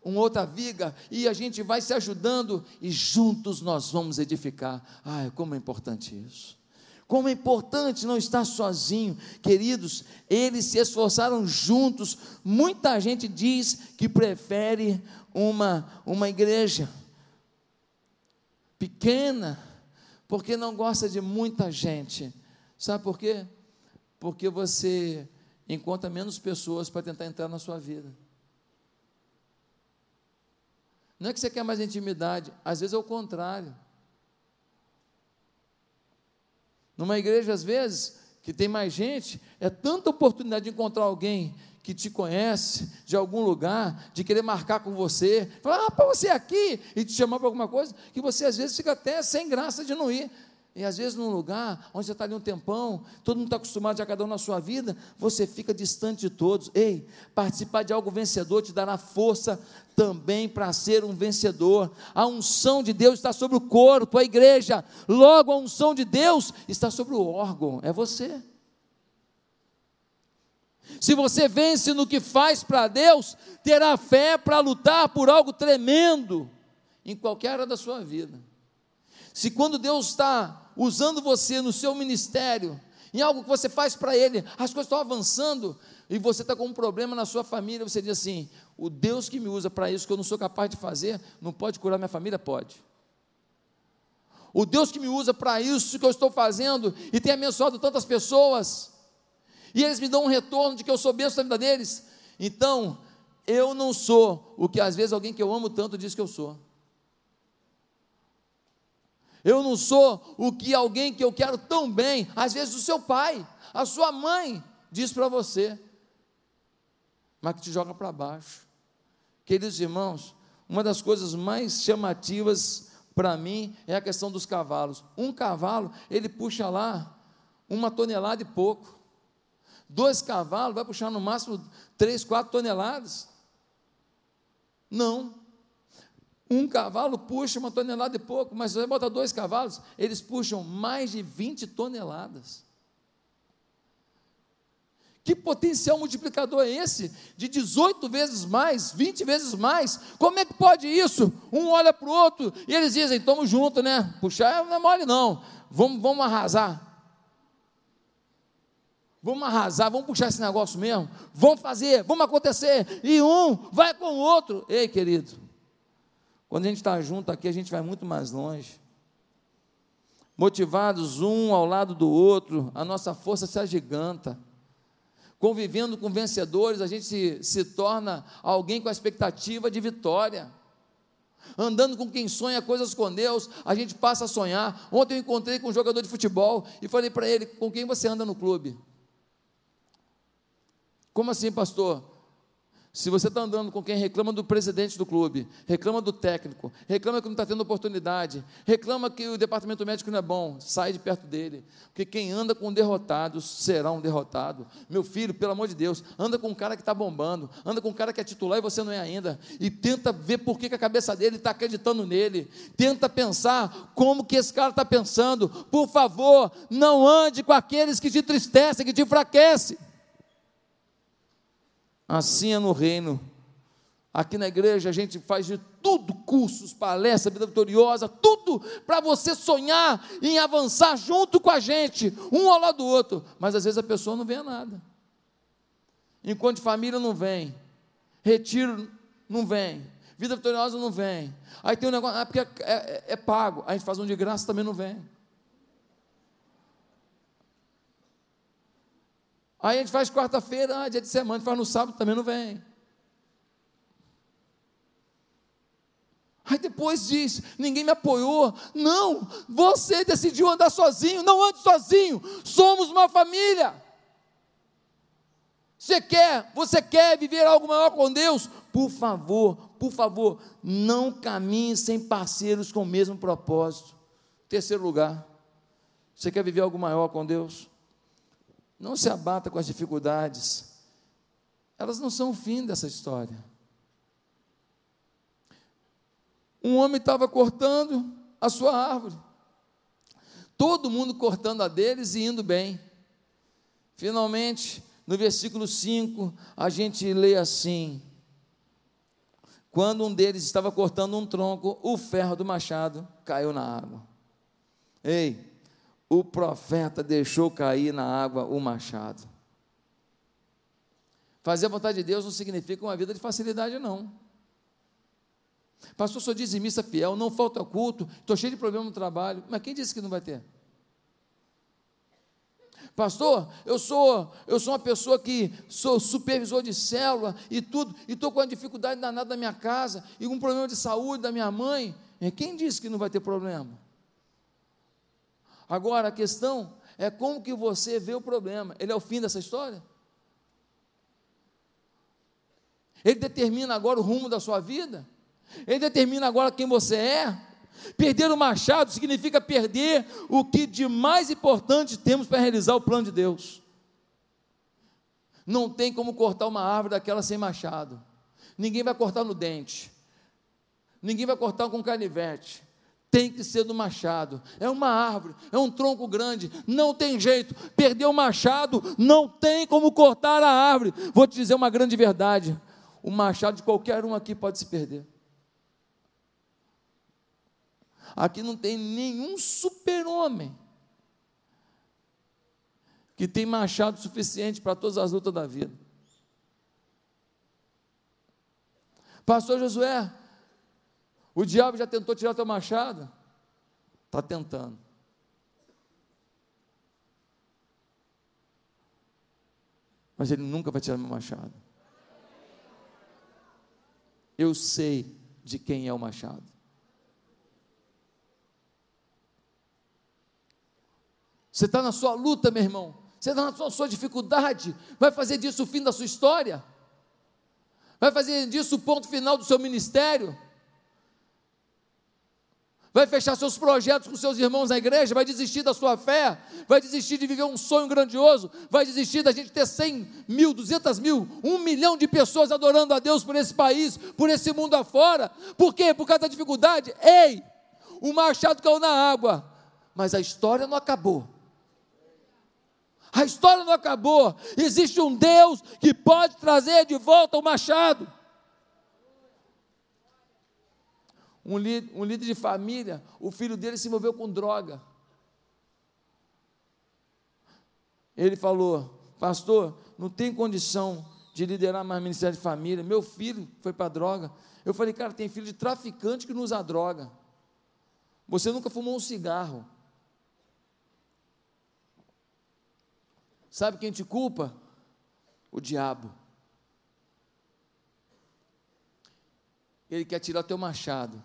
uma outra viga e a gente vai se ajudando e juntos nós vamos edificar. Ai, como é importante isso. Como é importante não estar sozinho, queridos. Eles se esforçaram juntos. Muita gente diz que prefere uma, uma igreja pequena, porque não gosta de muita gente. Sabe por quê? Porque você encontra menos pessoas para tentar entrar na sua vida. Não é que você quer mais intimidade, às vezes é o contrário. Numa igreja, às vezes, que tem mais gente, é tanta oportunidade de encontrar alguém que te conhece de algum lugar, de querer marcar com você, falar, ah, para você é aqui, e te chamar para alguma coisa, que você às vezes fica até sem graça de não ir. E às vezes num lugar onde você está ali um tempão, todo mundo está acostumado já cada um na sua vida, você fica distante de todos. Ei, participar de algo vencedor te dará força também para ser um vencedor. A unção de Deus está sobre o corpo, a igreja. Logo a unção de Deus está sobre o órgão, é você. Se você vence no que faz para Deus, terá fé para lutar por algo tremendo em qualquer área da sua vida. Se quando Deus está usando você no seu ministério, em algo que você faz para Ele, as coisas estão avançando e você está com um problema na sua família, você diz assim: o Deus que me usa para isso que eu não sou capaz de fazer, não pode curar minha família? Pode. O Deus que me usa para isso que eu estou fazendo e tem abençoado tantas pessoas, e eles me dão um retorno de que eu sou bênção na vida deles. Então, eu não sou o que às vezes alguém que eu amo tanto diz que eu sou. Eu não sou o que alguém que eu quero tão bem, às vezes o seu pai, a sua mãe, diz para você, mas que te joga para baixo. Queridos irmãos, uma das coisas mais chamativas para mim é a questão dos cavalos. Um cavalo, ele puxa lá uma tonelada e pouco. Dois cavalos vai puxar no máximo três, quatro toneladas. Não. Um cavalo puxa uma tonelada e pouco, mas se você bota dois cavalos, eles puxam mais de 20 toneladas. Que potencial multiplicador é esse? De 18 vezes mais, 20 vezes mais. Como é que pode isso? Um olha para o outro e eles dizem: estamos juntos, né? Puxar não é mole, não. Vamos, vamos arrasar. Vamos arrasar, vamos puxar esse negócio mesmo. Vamos fazer, vamos acontecer. E um vai com o outro. Ei, querido, quando a gente está junto aqui, a gente vai muito mais longe. Motivados um ao lado do outro, a nossa força se agiganta. Convivendo com vencedores, a gente se, se torna alguém com a expectativa de vitória. Andando com quem sonha coisas com Deus, a gente passa a sonhar. Ontem eu encontrei com um jogador de futebol e falei para ele: com quem você anda no clube? Como assim, pastor? Se você está andando com quem reclama do presidente do clube, reclama do técnico, reclama que não está tendo oportunidade, reclama que o departamento médico não é bom, sai de perto dele. Porque quem anda com derrotados será um derrotado. Meu filho, pelo amor de Deus, anda com um cara que está bombando, anda com um cara que é titular e você não é ainda. E tenta ver por que, que a cabeça dele está acreditando nele. Tenta pensar como que esse cara está pensando. Por favor, não ande com aqueles que te entristecem, que te enfraquecem. Assim é no reino. Aqui na igreja a gente faz de tudo, cursos, palestras, vida vitoriosa, tudo para você sonhar em avançar junto com a gente, um ao lado do outro. Mas às vezes a pessoa não vê a nada. Enquanto família não vem, retiro não vem, vida vitoriosa não vem. Aí tem um negócio, ah, porque é, é, é pago, a gente faz um de graça também não vem. Aí a gente faz quarta-feira, ah, dia de semana, faz no sábado, também não vem. Aí depois diz: ninguém me apoiou. Não, você decidiu andar sozinho, não ande sozinho. Somos uma família. Você quer, você quer viver algo maior com Deus? Por favor, por favor, não caminhe sem parceiros com o mesmo propósito. Terceiro lugar, você quer viver algo maior com Deus? Não se abata com as dificuldades. Elas não são o fim dessa história. Um homem estava cortando a sua árvore. Todo mundo cortando a deles e indo bem. Finalmente, no versículo 5, a gente lê assim: Quando um deles estava cortando um tronco, o ferro do machado caiu na água. Ei, o profeta deixou cair na água o machado. Fazer a vontade de Deus não significa uma vida de facilidade, não. Pastor, sou dizimista fiel, não falta culto, estou cheio de problema no trabalho. Mas quem disse que não vai ter? Pastor, eu sou, eu sou uma pessoa que sou supervisor de célula e tudo, e estou com uma dificuldade danada na minha casa, e um problema de saúde da minha mãe. Quem disse que não vai ter problema? Agora a questão é como que você vê o problema. Ele é o fim dessa história? Ele determina agora o rumo da sua vida? Ele determina agora quem você é? Perder o machado significa perder o que de mais importante temos para realizar o plano de Deus. Não tem como cortar uma árvore daquela sem machado. Ninguém vai cortar no dente. Ninguém vai cortar com canivete tem que ser do machado. É uma árvore, é um tronco grande, não tem jeito. Perdeu o machado, não tem como cortar a árvore. Vou te dizer uma grande verdade: o machado de qualquer um aqui pode se perder. Aqui não tem nenhum super-homem que tem machado suficiente para todas as lutas da vida. Pastor Josué, o diabo já tentou tirar teu machado? Está tentando. Mas ele nunca vai tirar meu machado. Eu sei de quem é o machado. Você está na sua luta, meu irmão. Você está na sua, sua dificuldade. Vai fazer disso o fim da sua história? Vai fazer disso o ponto final do seu ministério? Vai fechar seus projetos com seus irmãos na igreja, vai desistir da sua fé, vai desistir de viver um sonho grandioso, vai desistir da gente ter 100 mil, 200 mil, um milhão de pessoas adorando a Deus por esse país, por esse mundo afora. Por quê? Por causa da dificuldade? Ei, o machado caiu na água, mas a história não acabou. A história não acabou. Existe um Deus que pode trazer de volta o machado. Um, líder, um líder de família, o filho dele se envolveu com droga. Ele falou, pastor, não tem condição de liderar mais ministério de família. Meu filho foi para droga. Eu falei, cara, tem filho de traficante que não usa droga. Você nunca fumou um cigarro. Sabe quem te culpa? O diabo. Ele quer tirar teu machado.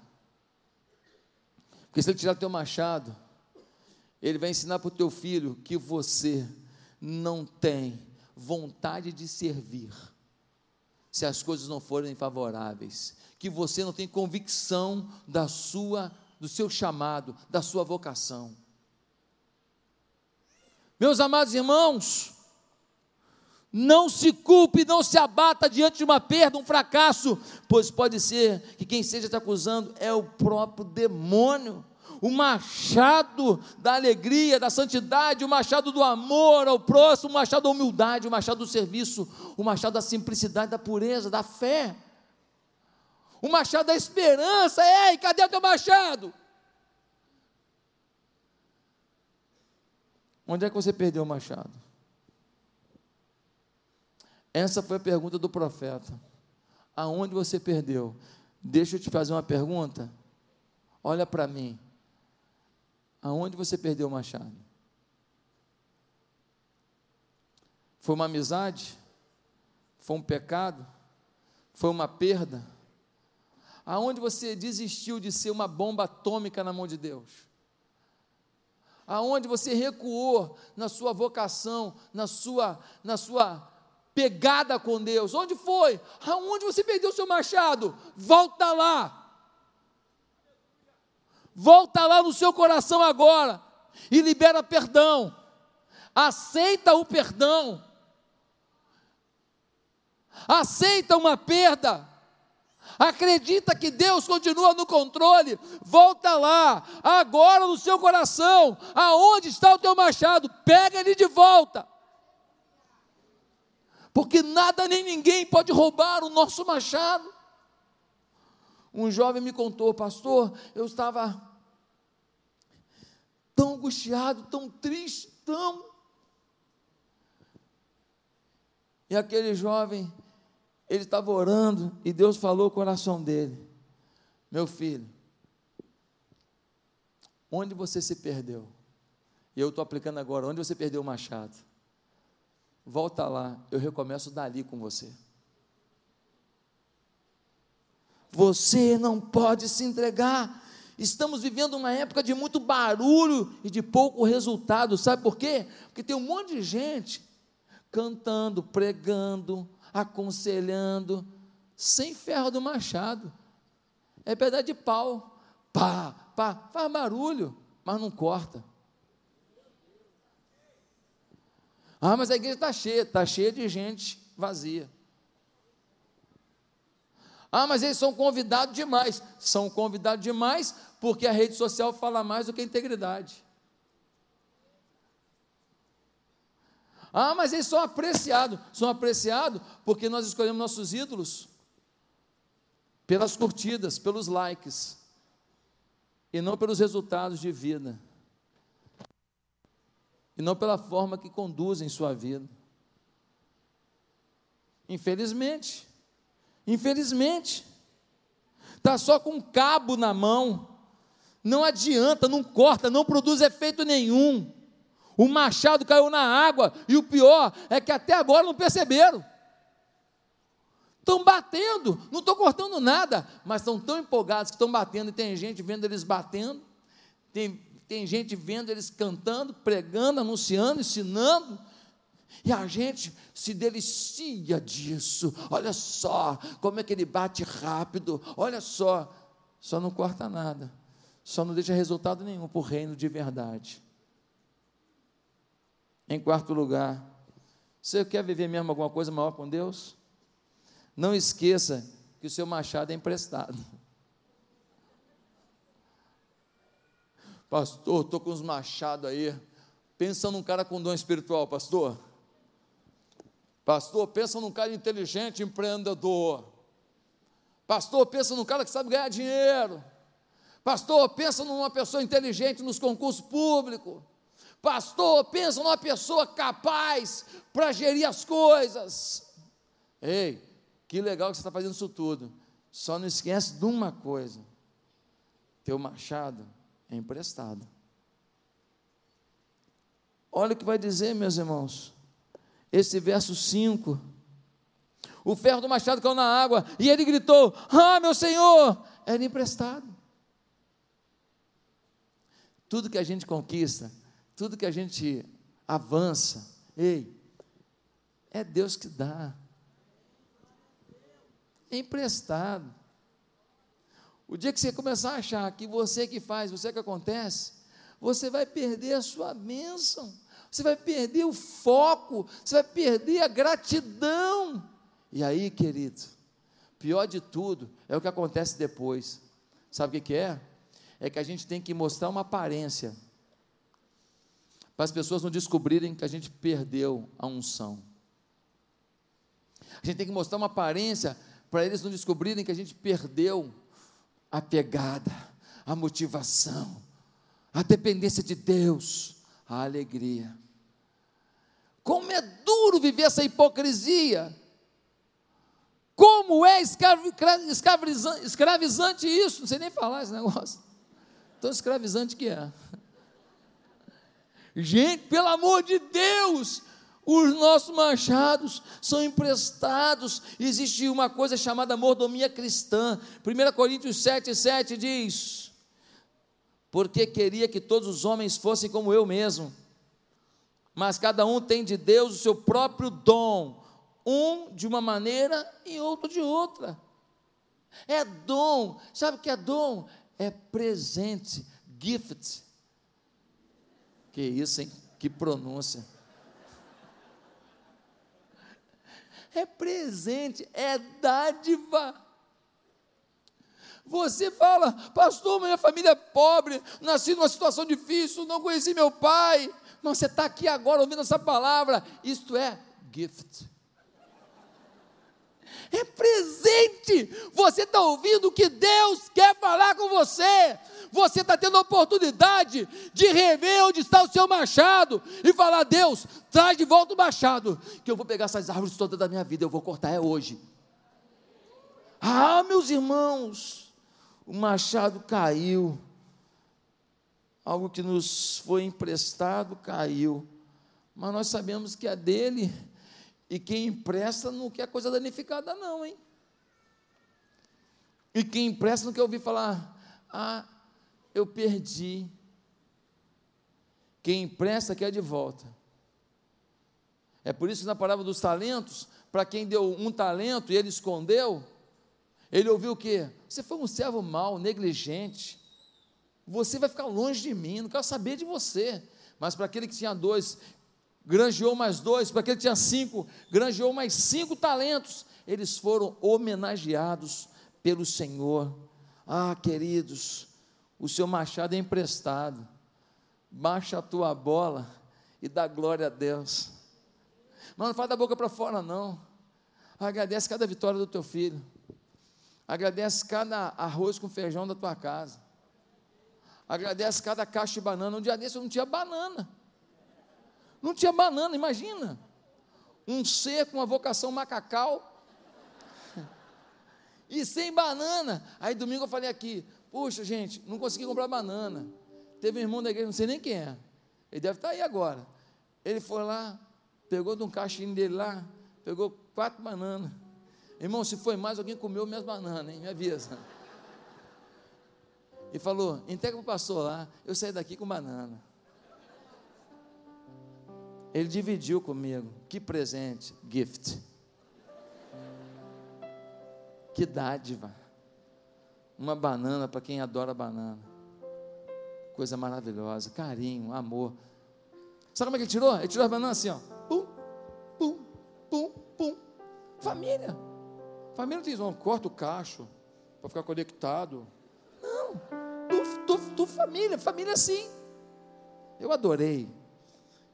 Porque se ele tirar o teu machado, ele vai ensinar para o teu filho que você não tem vontade de servir. se as coisas não forem favoráveis, que você não tem convicção da sua, do seu chamado, da sua vocação. Meus amados irmãos, não se culpe, não se abata diante de uma perda, um fracasso, pois pode ser que quem esteja te acusando é o próprio demônio o machado da alegria, da santidade, o machado do amor ao próximo, o machado da humildade, o machado do serviço, o machado da simplicidade, da pureza, da fé, o machado da esperança. Ei, cadê o teu machado? Onde é que você perdeu o machado? Essa foi a pergunta do profeta. Aonde você perdeu? Deixa eu te fazer uma pergunta. Olha para mim. Aonde você perdeu o machado? Foi uma amizade? Foi um pecado? Foi uma perda? Aonde você desistiu de ser uma bomba atômica na mão de Deus? Aonde você recuou na sua vocação, na sua, na sua pegada com Deus? Onde foi? Aonde você perdeu o seu machado? Volta lá volta lá no seu coração agora e libera perdão. Aceita o perdão. Aceita uma perda. Acredita que Deus continua no controle. Volta lá, agora no seu coração. Aonde está o teu machado? Pega ele de volta. Porque nada nem ninguém pode roubar o nosso machado. Um jovem me contou, pastor, eu estava tão angustiado, tão triste, tão. E aquele jovem, ele estava orando e Deus falou o coração dele: Meu filho, onde você se perdeu? E eu estou aplicando agora: onde você perdeu o machado? Volta lá, eu recomeço dali com você. Você não pode se entregar. Estamos vivendo uma época de muito barulho e de pouco resultado. Sabe por quê? Porque tem um monte de gente cantando, pregando, aconselhando, sem ferro do machado. É pedaço de pau. Pá, pá, faz barulho, mas não corta. Ah, mas a igreja está cheia, está cheia de gente vazia. Ah, mas eles são convidados demais. São convidados demais porque a rede social fala mais do que a integridade. Ah, mas eles são apreciados. São apreciados porque nós escolhemos nossos ídolos pelas curtidas, pelos likes, e não pelos resultados de vida, e não pela forma que conduzem sua vida. Infelizmente, Infelizmente, está só com um cabo na mão, não adianta, não corta, não produz efeito nenhum. O machado caiu na água, e o pior é que até agora não perceberam. Estão batendo, não estou cortando nada, mas estão tão empolgados que estão batendo, e tem gente vendo eles batendo, tem, tem gente vendo eles cantando, pregando, anunciando, ensinando, e a gente se delicia disso. Olha só como é que ele bate rápido. Olha só. Só não corta nada. Só não deixa resultado nenhum para o reino de verdade. Em quarto lugar, você quer viver mesmo alguma coisa maior com Deus? Não esqueça que o seu machado é emprestado. Pastor, estou com os machados aí. Pensa num cara com dom espiritual, pastor. Pastor, pensa num cara inteligente, empreendedor. Pastor, pensa num cara que sabe ganhar dinheiro. Pastor, pensa numa pessoa inteligente nos concursos públicos. Pastor, pensa numa pessoa capaz para gerir as coisas. Ei, que legal que você está fazendo isso tudo. Só não esquece de uma coisa: teu machado é emprestado. Olha o que vai dizer, meus irmãos esse verso 5. O ferro do machado caiu na água e ele gritou: Ah, meu senhor, era emprestado. Tudo que a gente conquista, tudo que a gente avança, ei, é Deus que dá. é emprestado. O dia que você começar a achar que você que faz, você que acontece, você vai perder a sua bênção, você vai perder o foco, você vai perder a gratidão. E aí, querido, pior de tudo é o que acontece depois. Sabe o que, que é? É que a gente tem que mostrar uma aparência para as pessoas não descobrirem que a gente perdeu a unção. A gente tem que mostrar uma aparência para eles não descobrirem que a gente perdeu a pegada, a motivação, a dependência de Deus, a alegria. Como é duro viver essa hipocrisia. Como é escravizante, isso, não sei nem falar esse negócio. Tão escravizante que é. Gente, pelo amor de Deus, os nossos machados são emprestados. Existe uma coisa chamada mordomia cristã. 1 Coríntios 7, 7 diz: Porque queria que todos os homens fossem como eu mesmo, mas cada um tem de Deus o seu próprio dom, um de uma maneira e outro de outra. É dom, sabe o que é dom? É presente, gift. Que isso, hein? Que pronúncia. É presente, é dádiva. Você fala, pastor, minha família é pobre, nasci numa situação difícil, não conheci meu pai. Mas você está aqui agora ouvindo essa palavra. Isto é gift. É presente. Você está ouvindo o que Deus quer falar com você você está tendo a oportunidade de rever onde está o seu machado e falar: Deus, traz de volta o machado, que eu vou pegar essas árvores todas da minha vida, eu vou cortar é hoje. Ah, meus irmãos, o machado caiu, algo que nos foi emprestado caiu, mas nós sabemos que é dele, e quem empresta não quer coisa danificada, não, hein? E quem empresta não quer ouvir falar, ah, eu perdi. Quem empresta quer de volta. É por isso que na palavra dos talentos, para quem deu um talento e ele escondeu, ele ouviu o quê? Você foi um servo mau, negligente. Você vai ficar longe de mim, não quero saber de você. Mas para aquele que tinha dois, granjeou mais dois, para aquele que tinha cinco, granjeou mais cinco talentos. Eles foram homenageados pelo Senhor. Ah, queridos, o seu machado é emprestado. Baixa a tua bola e dá glória a Deus. Mas não fala da boca para fora, não. Agradece cada vitória do teu filho. Agradece cada arroz com feijão da tua casa. Agradece cada caixa de banana. Um dia desse eu não tinha banana. Não tinha banana, imagina. Um ser com uma vocação macacau. E sem banana. Aí domingo eu falei aqui, Puxa, gente, não consegui comprar banana. Teve um irmão da igreja, não sei nem quem é. Ele deve estar aí agora. Ele foi lá, pegou de um caixinho dele lá, pegou quatro bananas. Irmão, se foi mais, alguém comeu minhas bananas, hein? Me avisa. E falou: entrega para o pastor lá, eu saí daqui com banana. Ele dividiu comigo. Que presente, gift. Que dádiva uma banana para quem adora banana. Coisa maravilhosa, carinho, amor. Sabe como é que ele tirou? Ele tirou as bananas assim, ó. Pum, pum, pum, pum. Família. Família não tem isso, corta o cacho para ficar conectado. Não. Tu, tu, tu família, família sim. Eu adorei.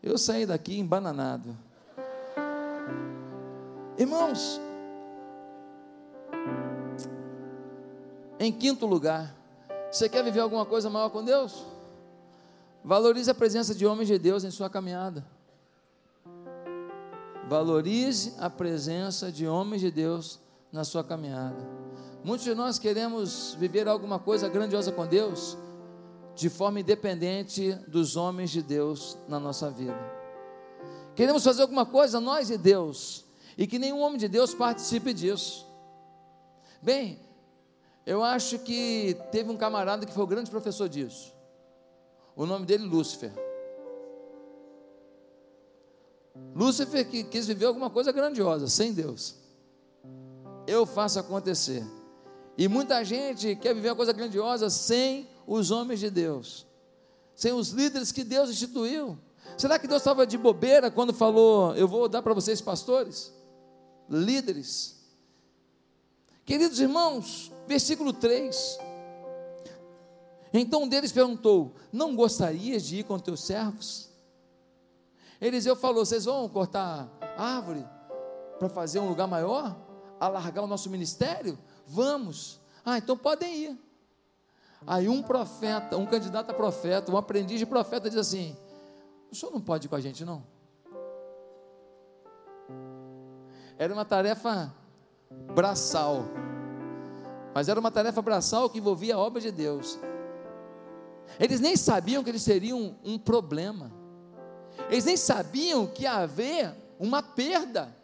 Eu saí daqui embananado. Irmãos, Em quinto lugar, você quer viver alguma coisa maior com Deus? Valorize a presença de homens de Deus em sua caminhada. Valorize a presença de homens de Deus na sua caminhada. Muitos de nós queremos viver alguma coisa grandiosa com Deus de forma independente dos homens de Deus na nossa vida. Queremos fazer alguma coisa nós e Deus e que nenhum homem de Deus participe disso. Bem, eu acho que teve um camarada que foi o grande professor disso. O nome dele Lúcifer. Lúcifer que quis viver alguma coisa grandiosa, sem Deus. eu faço acontecer. E muita gente quer viver uma coisa grandiosa sem os homens de Deus, sem os líderes que Deus instituiu. Será que Deus estava de bobeira quando falou: Eu vou dar para vocês pastores, líderes? Queridos irmãos, versículo 3. Então um deles perguntou: Não gostarias de ir com teus servos? Eliseu falou: Vocês vão cortar árvore para fazer um lugar maior? Alargar o nosso ministério? Vamos. Ah, então podem ir. Aí um profeta, um candidato a profeta, um aprendiz de profeta diz assim: O senhor não pode ir com a gente, não? Era uma tarefa braçal. Mas era uma tarefa braçal que envolvia a obra de Deus. Eles nem sabiam que eles teriam um problema. Eles nem sabiam que ia haver uma perda.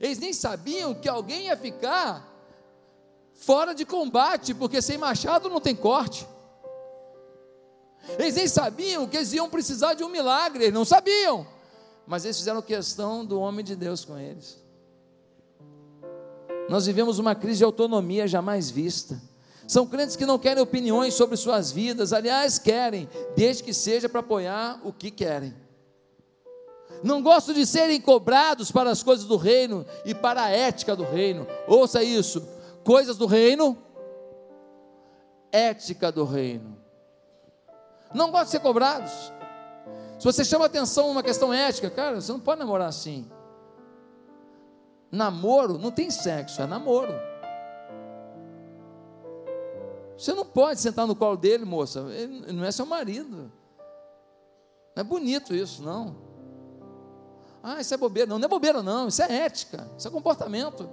Eles nem sabiam que alguém ia ficar fora de combate, porque sem machado não tem corte. Eles nem sabiam que eles iam precisar de um milagre, eles não sabiam. Mas eles fizeram questão do homem de Deus com eles. Nós vivemos uma crise de autonomia jamais vista. São crentes que não querem opiniões sobre suas vidas, aliás, querem, desde que seja para apoiar o que querem. Não gostam de serem cobrados para as coisas do reino e para a ética do reino. Ouça isso: coisas do reino, ética do reino. Não gostam de ser cobrados. Se você chama atenção numa questão ética, cara, você não pode namorar assim. Namoro não tem sexo, é namoro. Você não pode sentar no colo dele, moça. Ele não é seu marido. Não é bonito isso, não. Ah, isso é bobeira. Não, não é bobeira, não. Isso é ética. Isso é comportamento.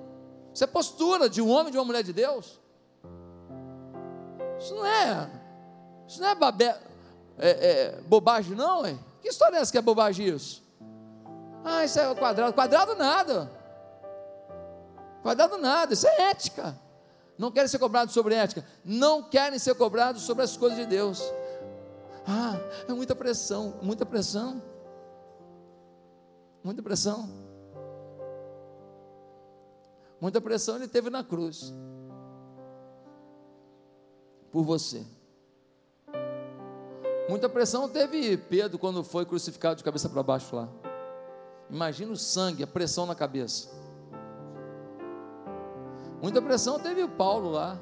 Isso é postura de um homem de uma mulher de Deus. Isso não é. Isso não é, é, é bobagem, não, é? Que história é essa que é bobagem isso? Ah, isso é quadrado. Quadrado nada. Quadrado nada. Isso é ética não querem ser cobrados sobre ética, não querem ser cobrados sobre as coisas de Deus. Ah, é muita pressão, muita pressão, muita pressão. Muita pressão ele teve na cruz, por você. Muita pressão teve Pedro quando foi crucificado de cabeça para baixo lá. Imagina o sangue, a pressão na cabeça. Muita pressão teve o Paulo lá,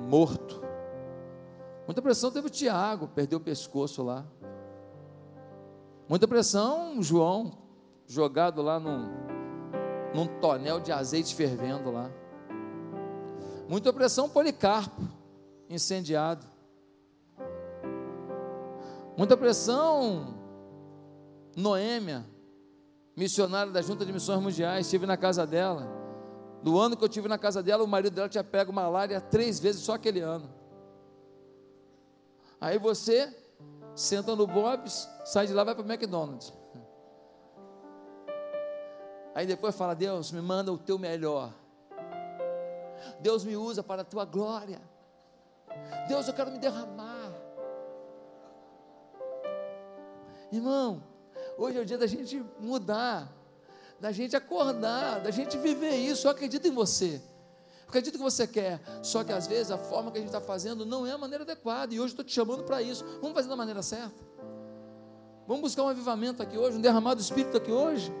morto. Muita pressão teve o Tiago, perdeu o pescoço lá. Muita pressão, João, jogado lá num, num tonel de azeite fervendo lá. Muita pressão, Policarpo, incendiado. Muita pressão, Noêmia, missionária da Junta de Missões Mundiais, estive na casa dela. No ano que eu estive na casa dela, o marido dela tinha pego malária três vezes só aquele ano. Aí você senta no Bob's, sai de lá, vai para o McDonald's. Aí depois fala: Deus, me manda o teu melhor. Deus me usa para a tua glória. Deus, eu quero me derramar. Irmão, Hoje é o dia da gente mudar, da gente acordar, da gente viver isso. Eu acredito em você. Eu acredito que você quer, só que às vezes a forma que a gente está fazendo não é a maneira adequada, e hoje estou te chamando para isso. Vamos fazer da maneira certa. Vamos buscar um avivamento aqui hoje, um derramado do Espírito aqui hoje.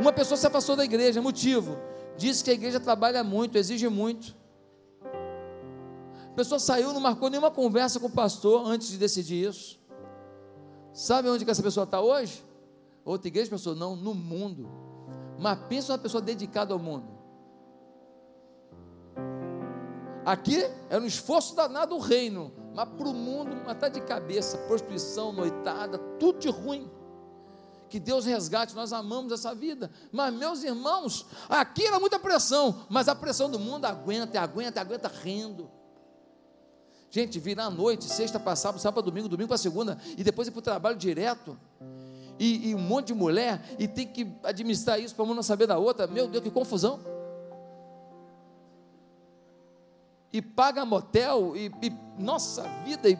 Uma pessoa se afastou da igreja, motivo, disse que a igreja trabalha muito, exige muito. A pessoa saiu, não marcou nenhuma conversa com o pastor antes de decidir isso. Sabe onde que essa pessoa está hoje? Outra igreja, pessoa? Não, no mundo. Mas pensa uma pessoa dedicada ao mundo. Aqui é um esforço danado o reino, mas para o mundo, matar de cabeça, prostituição, noitada, tudo de ruim. Que Deus resgate, nós amamos essa vida. Mas, meus irmãos, aqui era muita pressão, mas a pressão do mundo aguenta, aguenta, aguenta rendo. Gente, virar à noite, sexta para sábado, sábado para domingo, domingo para segunda, e depois ir para o trabalho direto. E, e, um monte de mulher, e tem que administrar isso para uma não saber da outra. Meu Deus, que confusão. E paga motel, e, e nossa vida, e,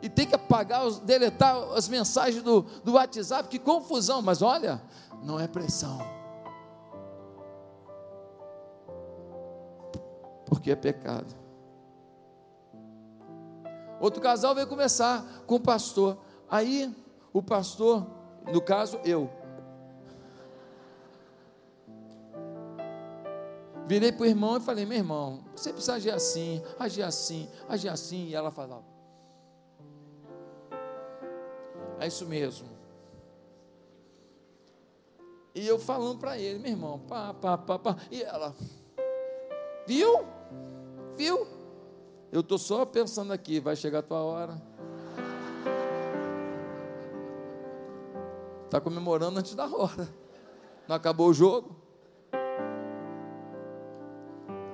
e tem que apagar, deletar as mensagens do, do WhatsApp, que confusão, mas olha, não é pressão, porque é pecado. Outro casal veio começar com o pastor, aí o pastor, no caso eu, virei para o irmão e falei: meu irmão, você precisa agir assim, agir assim, agir assim, e ela falava é isso mesmo. E eu falando para ele, meu irmão, pá, pá, pá, pá. E ela, viu? Viu? Eu estou só pensando aqui, vai chegar a tua hora. Está comemorando antes da hora. Não acabou o jogo?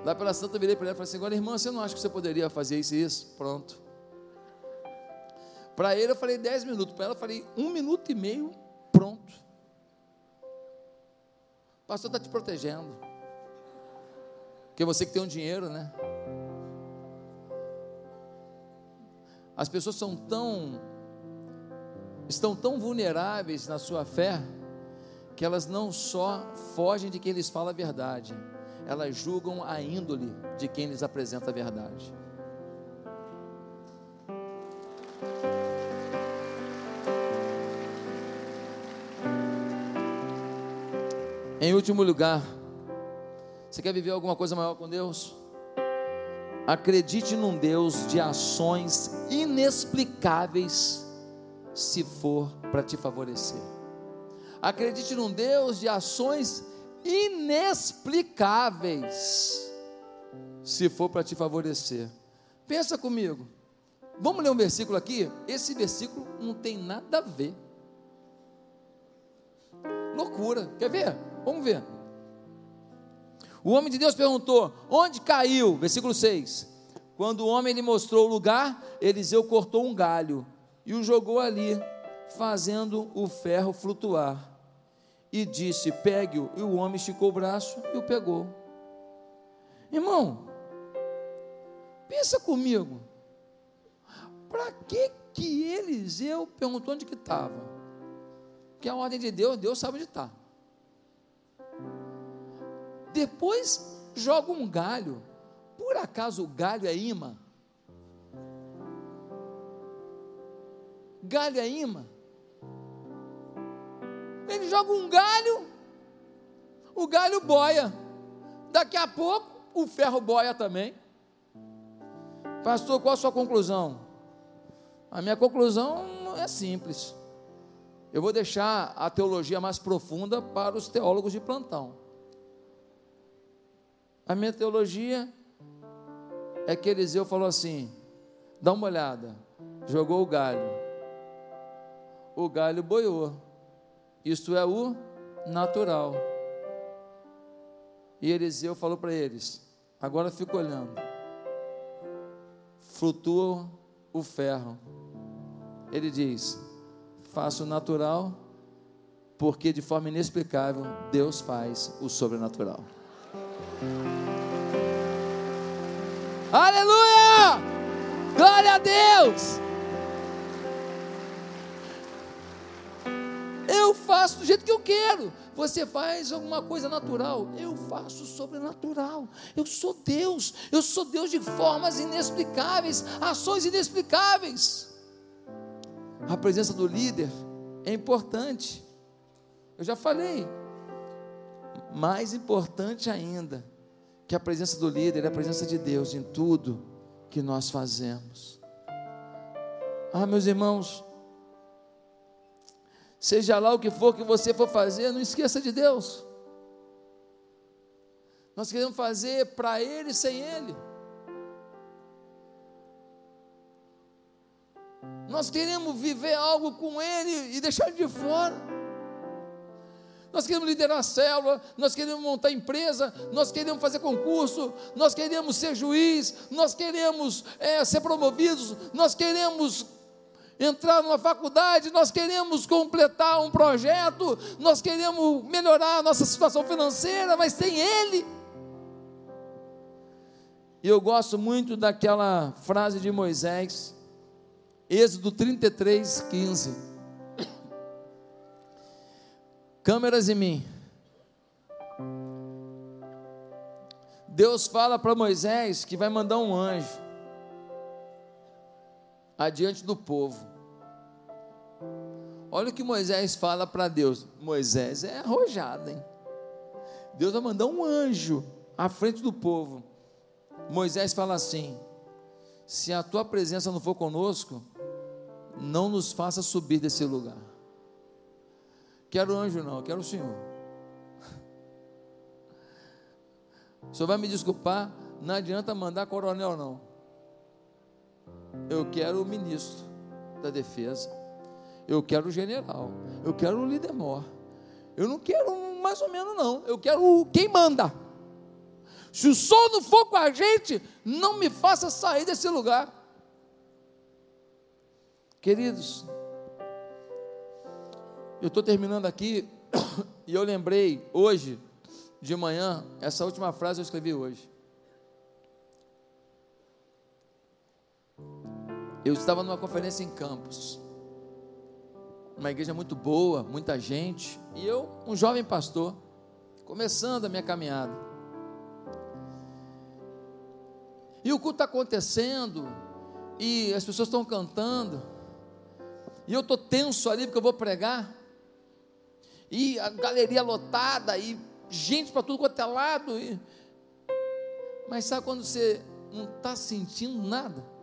Lá pela Santa, eu virei para ela e falei assim: agora, irmã, você não acha que você poderia fazer isso e isso? Pronto. Para ele eu falei 10 minutos, para ela eu falei um minuto e meio, pronto. O pastor está te protegendo. Porque você que tem um dinheiro, né? As pessoas são tão estão tão vulneráveis na sua fé que elas não só fogem de quem lhes fala a verdade, elas julgam a índole de quem lhes apresenta a verdade. Último lugar, você quer viver alguma coisa maior com Deus? Acredite num Deus de ações inexplicáveis, se for para te favorecer. Acredite num Deus de ações inexplicáveis, se for para te favorecer. Pensa comigo. Vamos ler um versículo aqui? Esse versículo não tem nada a ver. Loucura. Quer ver? Vamos ver. O homem de Deus perguntou: Onde caiu? Versículo 6. Quando o homem lhe mostrou o lugar, Eliseu cortou um galho e o jogou ali, fazendo o ferro flutuar. E disse: Pegue-o. E o homem esticou o braço e o pegou. Irmão, pensa comigo. Para que que Eliseu perguntou onde que estava? Que a ordem de Deus, Deus sabe onde está. Depois joga um galho. Por acaso o galho é imã? Galho é imã? Ele joga um galho, o galho boia. Daqui a pouco o ferro boia também. Pastor, qual a sua conclusão? A minha conclusão é simples. Eu vou deixar a teologia mais profunda para os teólogos de plantão. A minha teologia é que Eliseu falou assim: dá uma olhada, jogou o galho, o galho boiou, isto é o natural. E Eliseu falou para eles: agora fica olhando, flutua o ferro. Ele diz: faça o natural, porque de forma inexplicável Deus faz o sobrenatural. Aleluia! Glória a Deus! Eu faço do jeito que eu quero. Você faz alguma coisa natural, eu faço sobrenatural. Eu sou Deus, eu sou Deus de formas inexplicáveis, ações inexplicáveis. A presença do líder é importante. Eu já falei. Mais importante ainda, que a presença do líder é a presença de Deus em tudo que nós fazemos. Ah, meus irmãos, seja lá o que for que você for fazer, não esqueça de Deus. Nós queremos fazer para Ele sem Ele. Nós queremos viver algo com Ele e deixar de fora nós queremos liderar a célula, nós queremos montar empresa, nós queremos fazer concurso, nós queremos ser juiz, nós queremos é, ser promovidos, nós queremos entrar numa faculdade, nós queremos completar um projeto, nós queremos melhorar a nossa situação financeira, mas tem Ele. E eu gosto muito daquela frase de Moisés, Êxodo 33, 15 Câmeras em mim. Deus fala para Moisés que vai mandar um anjo adiante do povo. Olha o que Moisés fala para Deus. Moisés é arrojado, hein? Deus vai mandar um anjo à frente do povo. Moisés fala assim: Se a tua presença não for conosco, não nos faça subir desse lugar. Quero anjo, não, quero o Senhor. O senhor vai me desculpar, não adianta mandar coronel, não. Eu quero o ministro da defesa. Eu quero o general. Eu quero o líder mor. Eu não quero mais ou menos, não. Eu quero quem manda. Se o sol não for com a gente, não me faça sair desse lugar. Queridos, eu estou terminando aqui e eu lembrei hoje de manhã, essa última frase eu escrevi hoje. Eu estava numa conferência em Campos, uma igreja muito boa, muita gente, e eu, um jovem pastor, começando a minha caminhada. E o culto está acontecendo, e as pessoas estão cantando, e eu estou tenso ali porque eu vou pregar, e a galeria lotada, e gente para tudo quanto é lado, e... mas sabe quando você não está sentindo nada?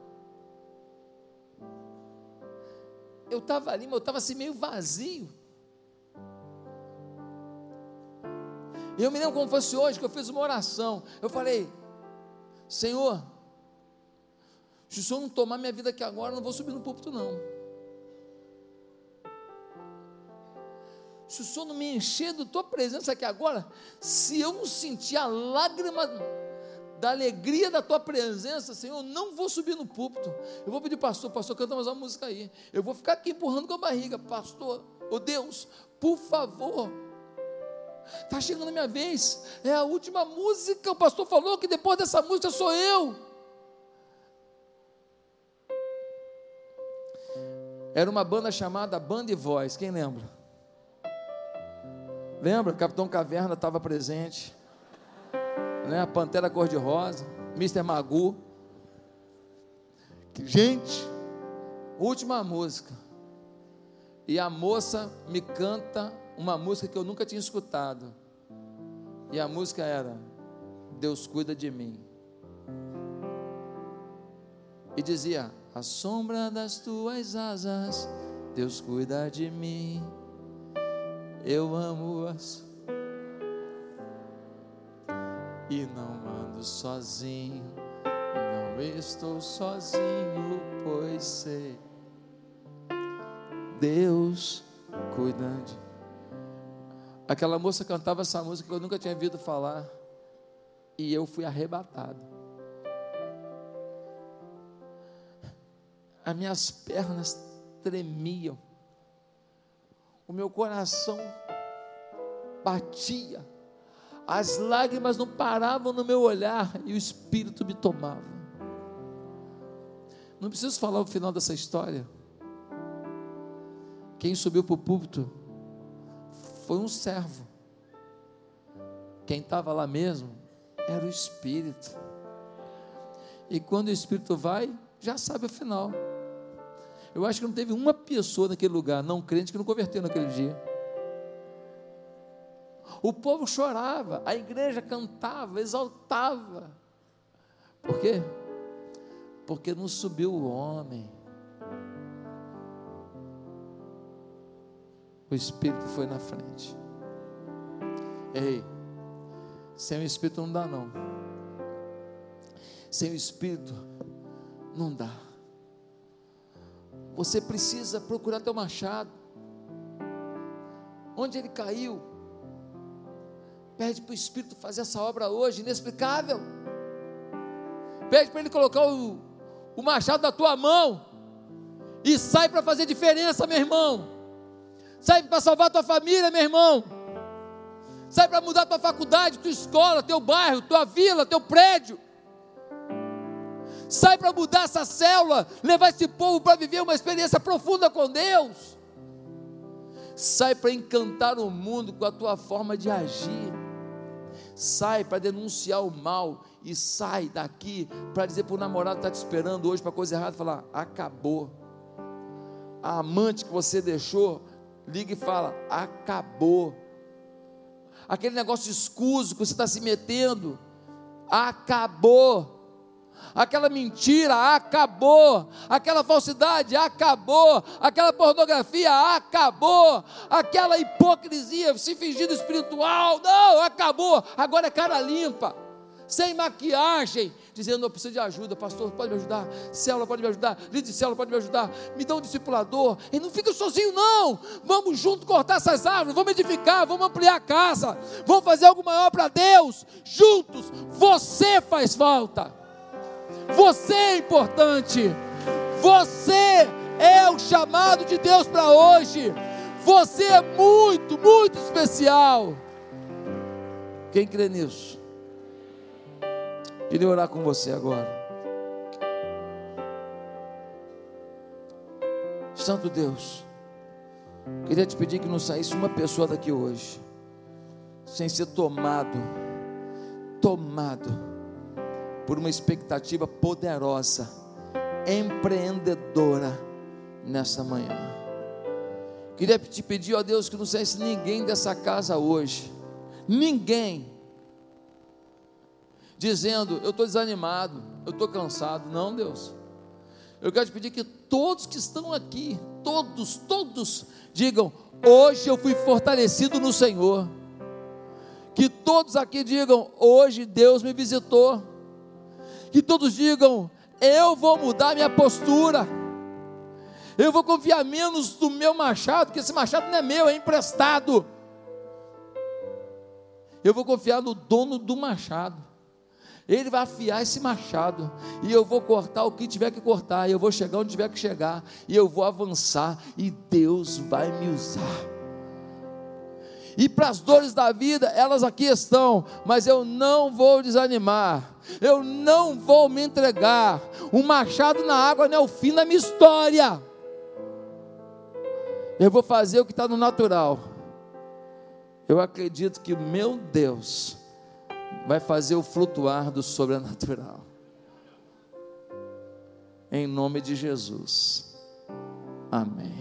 eu estava ali, mas eu estava assim meio vazio. E eu me lembro como fosse hoje que eu fiz uma oração. Eu falei, Senhor, se o Senhor não tomar minha vida aqui agora, eu não vou subir no púlpito, não. Se o Senhor não me encher da tua presença aqui agora, se eu não sentir a lágrima da alegria da tua presença, Senhor, eu não vou subir no púlpito. Eu vou pedir, pastor, pastor, canta mais uma música aí. Eu vou ficar aqui empurrando com a barriga, pastor, oh Deus, por favor. Está chegando a minha vez, é a última música. O pastor falou que depois dessa música sou eu. Era uma banda chamada Banda e Voz, quem lembra? Lembra? Capitão Caverna estava presente né? A Pantera Cor-de-Rosa, Mr. Magu. Gente, última música. E a moça me canta uma música que eu nunca tinha escutado. E a música era Deus cuida de mim. E dizia: A sombra das tuas asas, Deus cuida de mim. Eu amo as e não ando sozinho, não estou sozinho, pois sei, Deus cuida de. Aquela moça cantava essa música que eu nunca tinha ouvido falar, e eu fui arrebatado. As minhas pernas tremiam, o meu coração batia as lágrimas não paravam no meu olhar e o Espírito me tomava. Não preciso falar o final dessa história. Quem subiu para o púlpito foi um servo. Quem estava lá mesmo era o Espírito. E quando o Espírito vai, já sabe o final. Eu acho que não teve uma pessoa naquele lugar, não crente, que não converteu naquele dia. O povo chorava, a igreja cantava, exaltava. Por quê? Porque não subiu o homem. O Espírito foi na frente. Ei, sem o Espírito não dá não. Sem o Espírito não dá. Você precisa procurar teu machado. Onde ele caiu? Pede para o Espírito fazer essa obra hoje, inexplicável. Pede para Ele colocar o, o machado na tua mão. E sai para fazer diferença, meu irmão. Sai para salvar tua família, meu irmão. Sai para mudar tua faculdade, tua escola, teu bairro, tua vila, teu prédio. Sai para mudar essa célula, levar esse povo para viver uma experiência profunda com Deus. Sai para encantar o mundo com a tua forma de agir sai para denunciar o mal e sai daqui para dizer para o namorado que está te esperando hoje para coisa errada, falar: acabou. A amante que você deixou, liga e fala: acabou. Aquele negócio escuso que você está se metendo, acabou aquela mentira acabou, aquela falsidade acabou, aquela pornografia acabou, aquela hipocrisia se fingindo espiritual, não, acabou, agora é cara limpa, sem maquiagem, dizendo: Eu preciso de ajuda, pastor, pode me ajudar, célula pode me ajudar, líder de célula pode me ajudar, me dá um discipulador, e não fica sozinho, não, vamos junto cortar essas árvores, vamos edificar, vamos ampliar a casa, vamos fazer algo maior para Deus, juntos, você faz falta. Você é importante. Você é o chamado de Deus para hoje. Você é muito, muito especial. Quem crê nisso? Queria orar com você agora. Santo Deus, queria te pedir que não saísse uma pessoa daqui hoje, sem ser tomado, tomado por uma expectativa poderosa, empreendedora nessa manhã. Queria te pedir, ó Deus, que não saísse ninguém dessa casa hoje, ninguém, dizendo: Eu estou desanimado, eu estou cansado. Não, Deus. Eu quero te pedir que todos que estão aqui, todos, todos, digam: Hoje eu fui fortalecido no Senhor. Que todos aqui digam: Hoje Deus me visitou que todos digam: eu vou mudar minha postura. Eu vou confiar menos no meu machado, porque esse machado não é meu, é emprestado. Eu vou confiar no dono do machado. Ele vai afiar esse machado, e eu vou cortar o que tiver que cortar, e eu vou chegar onde tiver que chegar, e eu vou avançar, e Deus vai me usar. E para as dores da vida, elas aqui estão, mas eu não vou desanimar, eu não vou me entregar. Um machado na água não é o fim da minha história. Eu vou fazer o que está no natural. Eu acredito que o meu Deus vai fazer o flutuar do sobrenatural. Em nome de Jesus. Amém.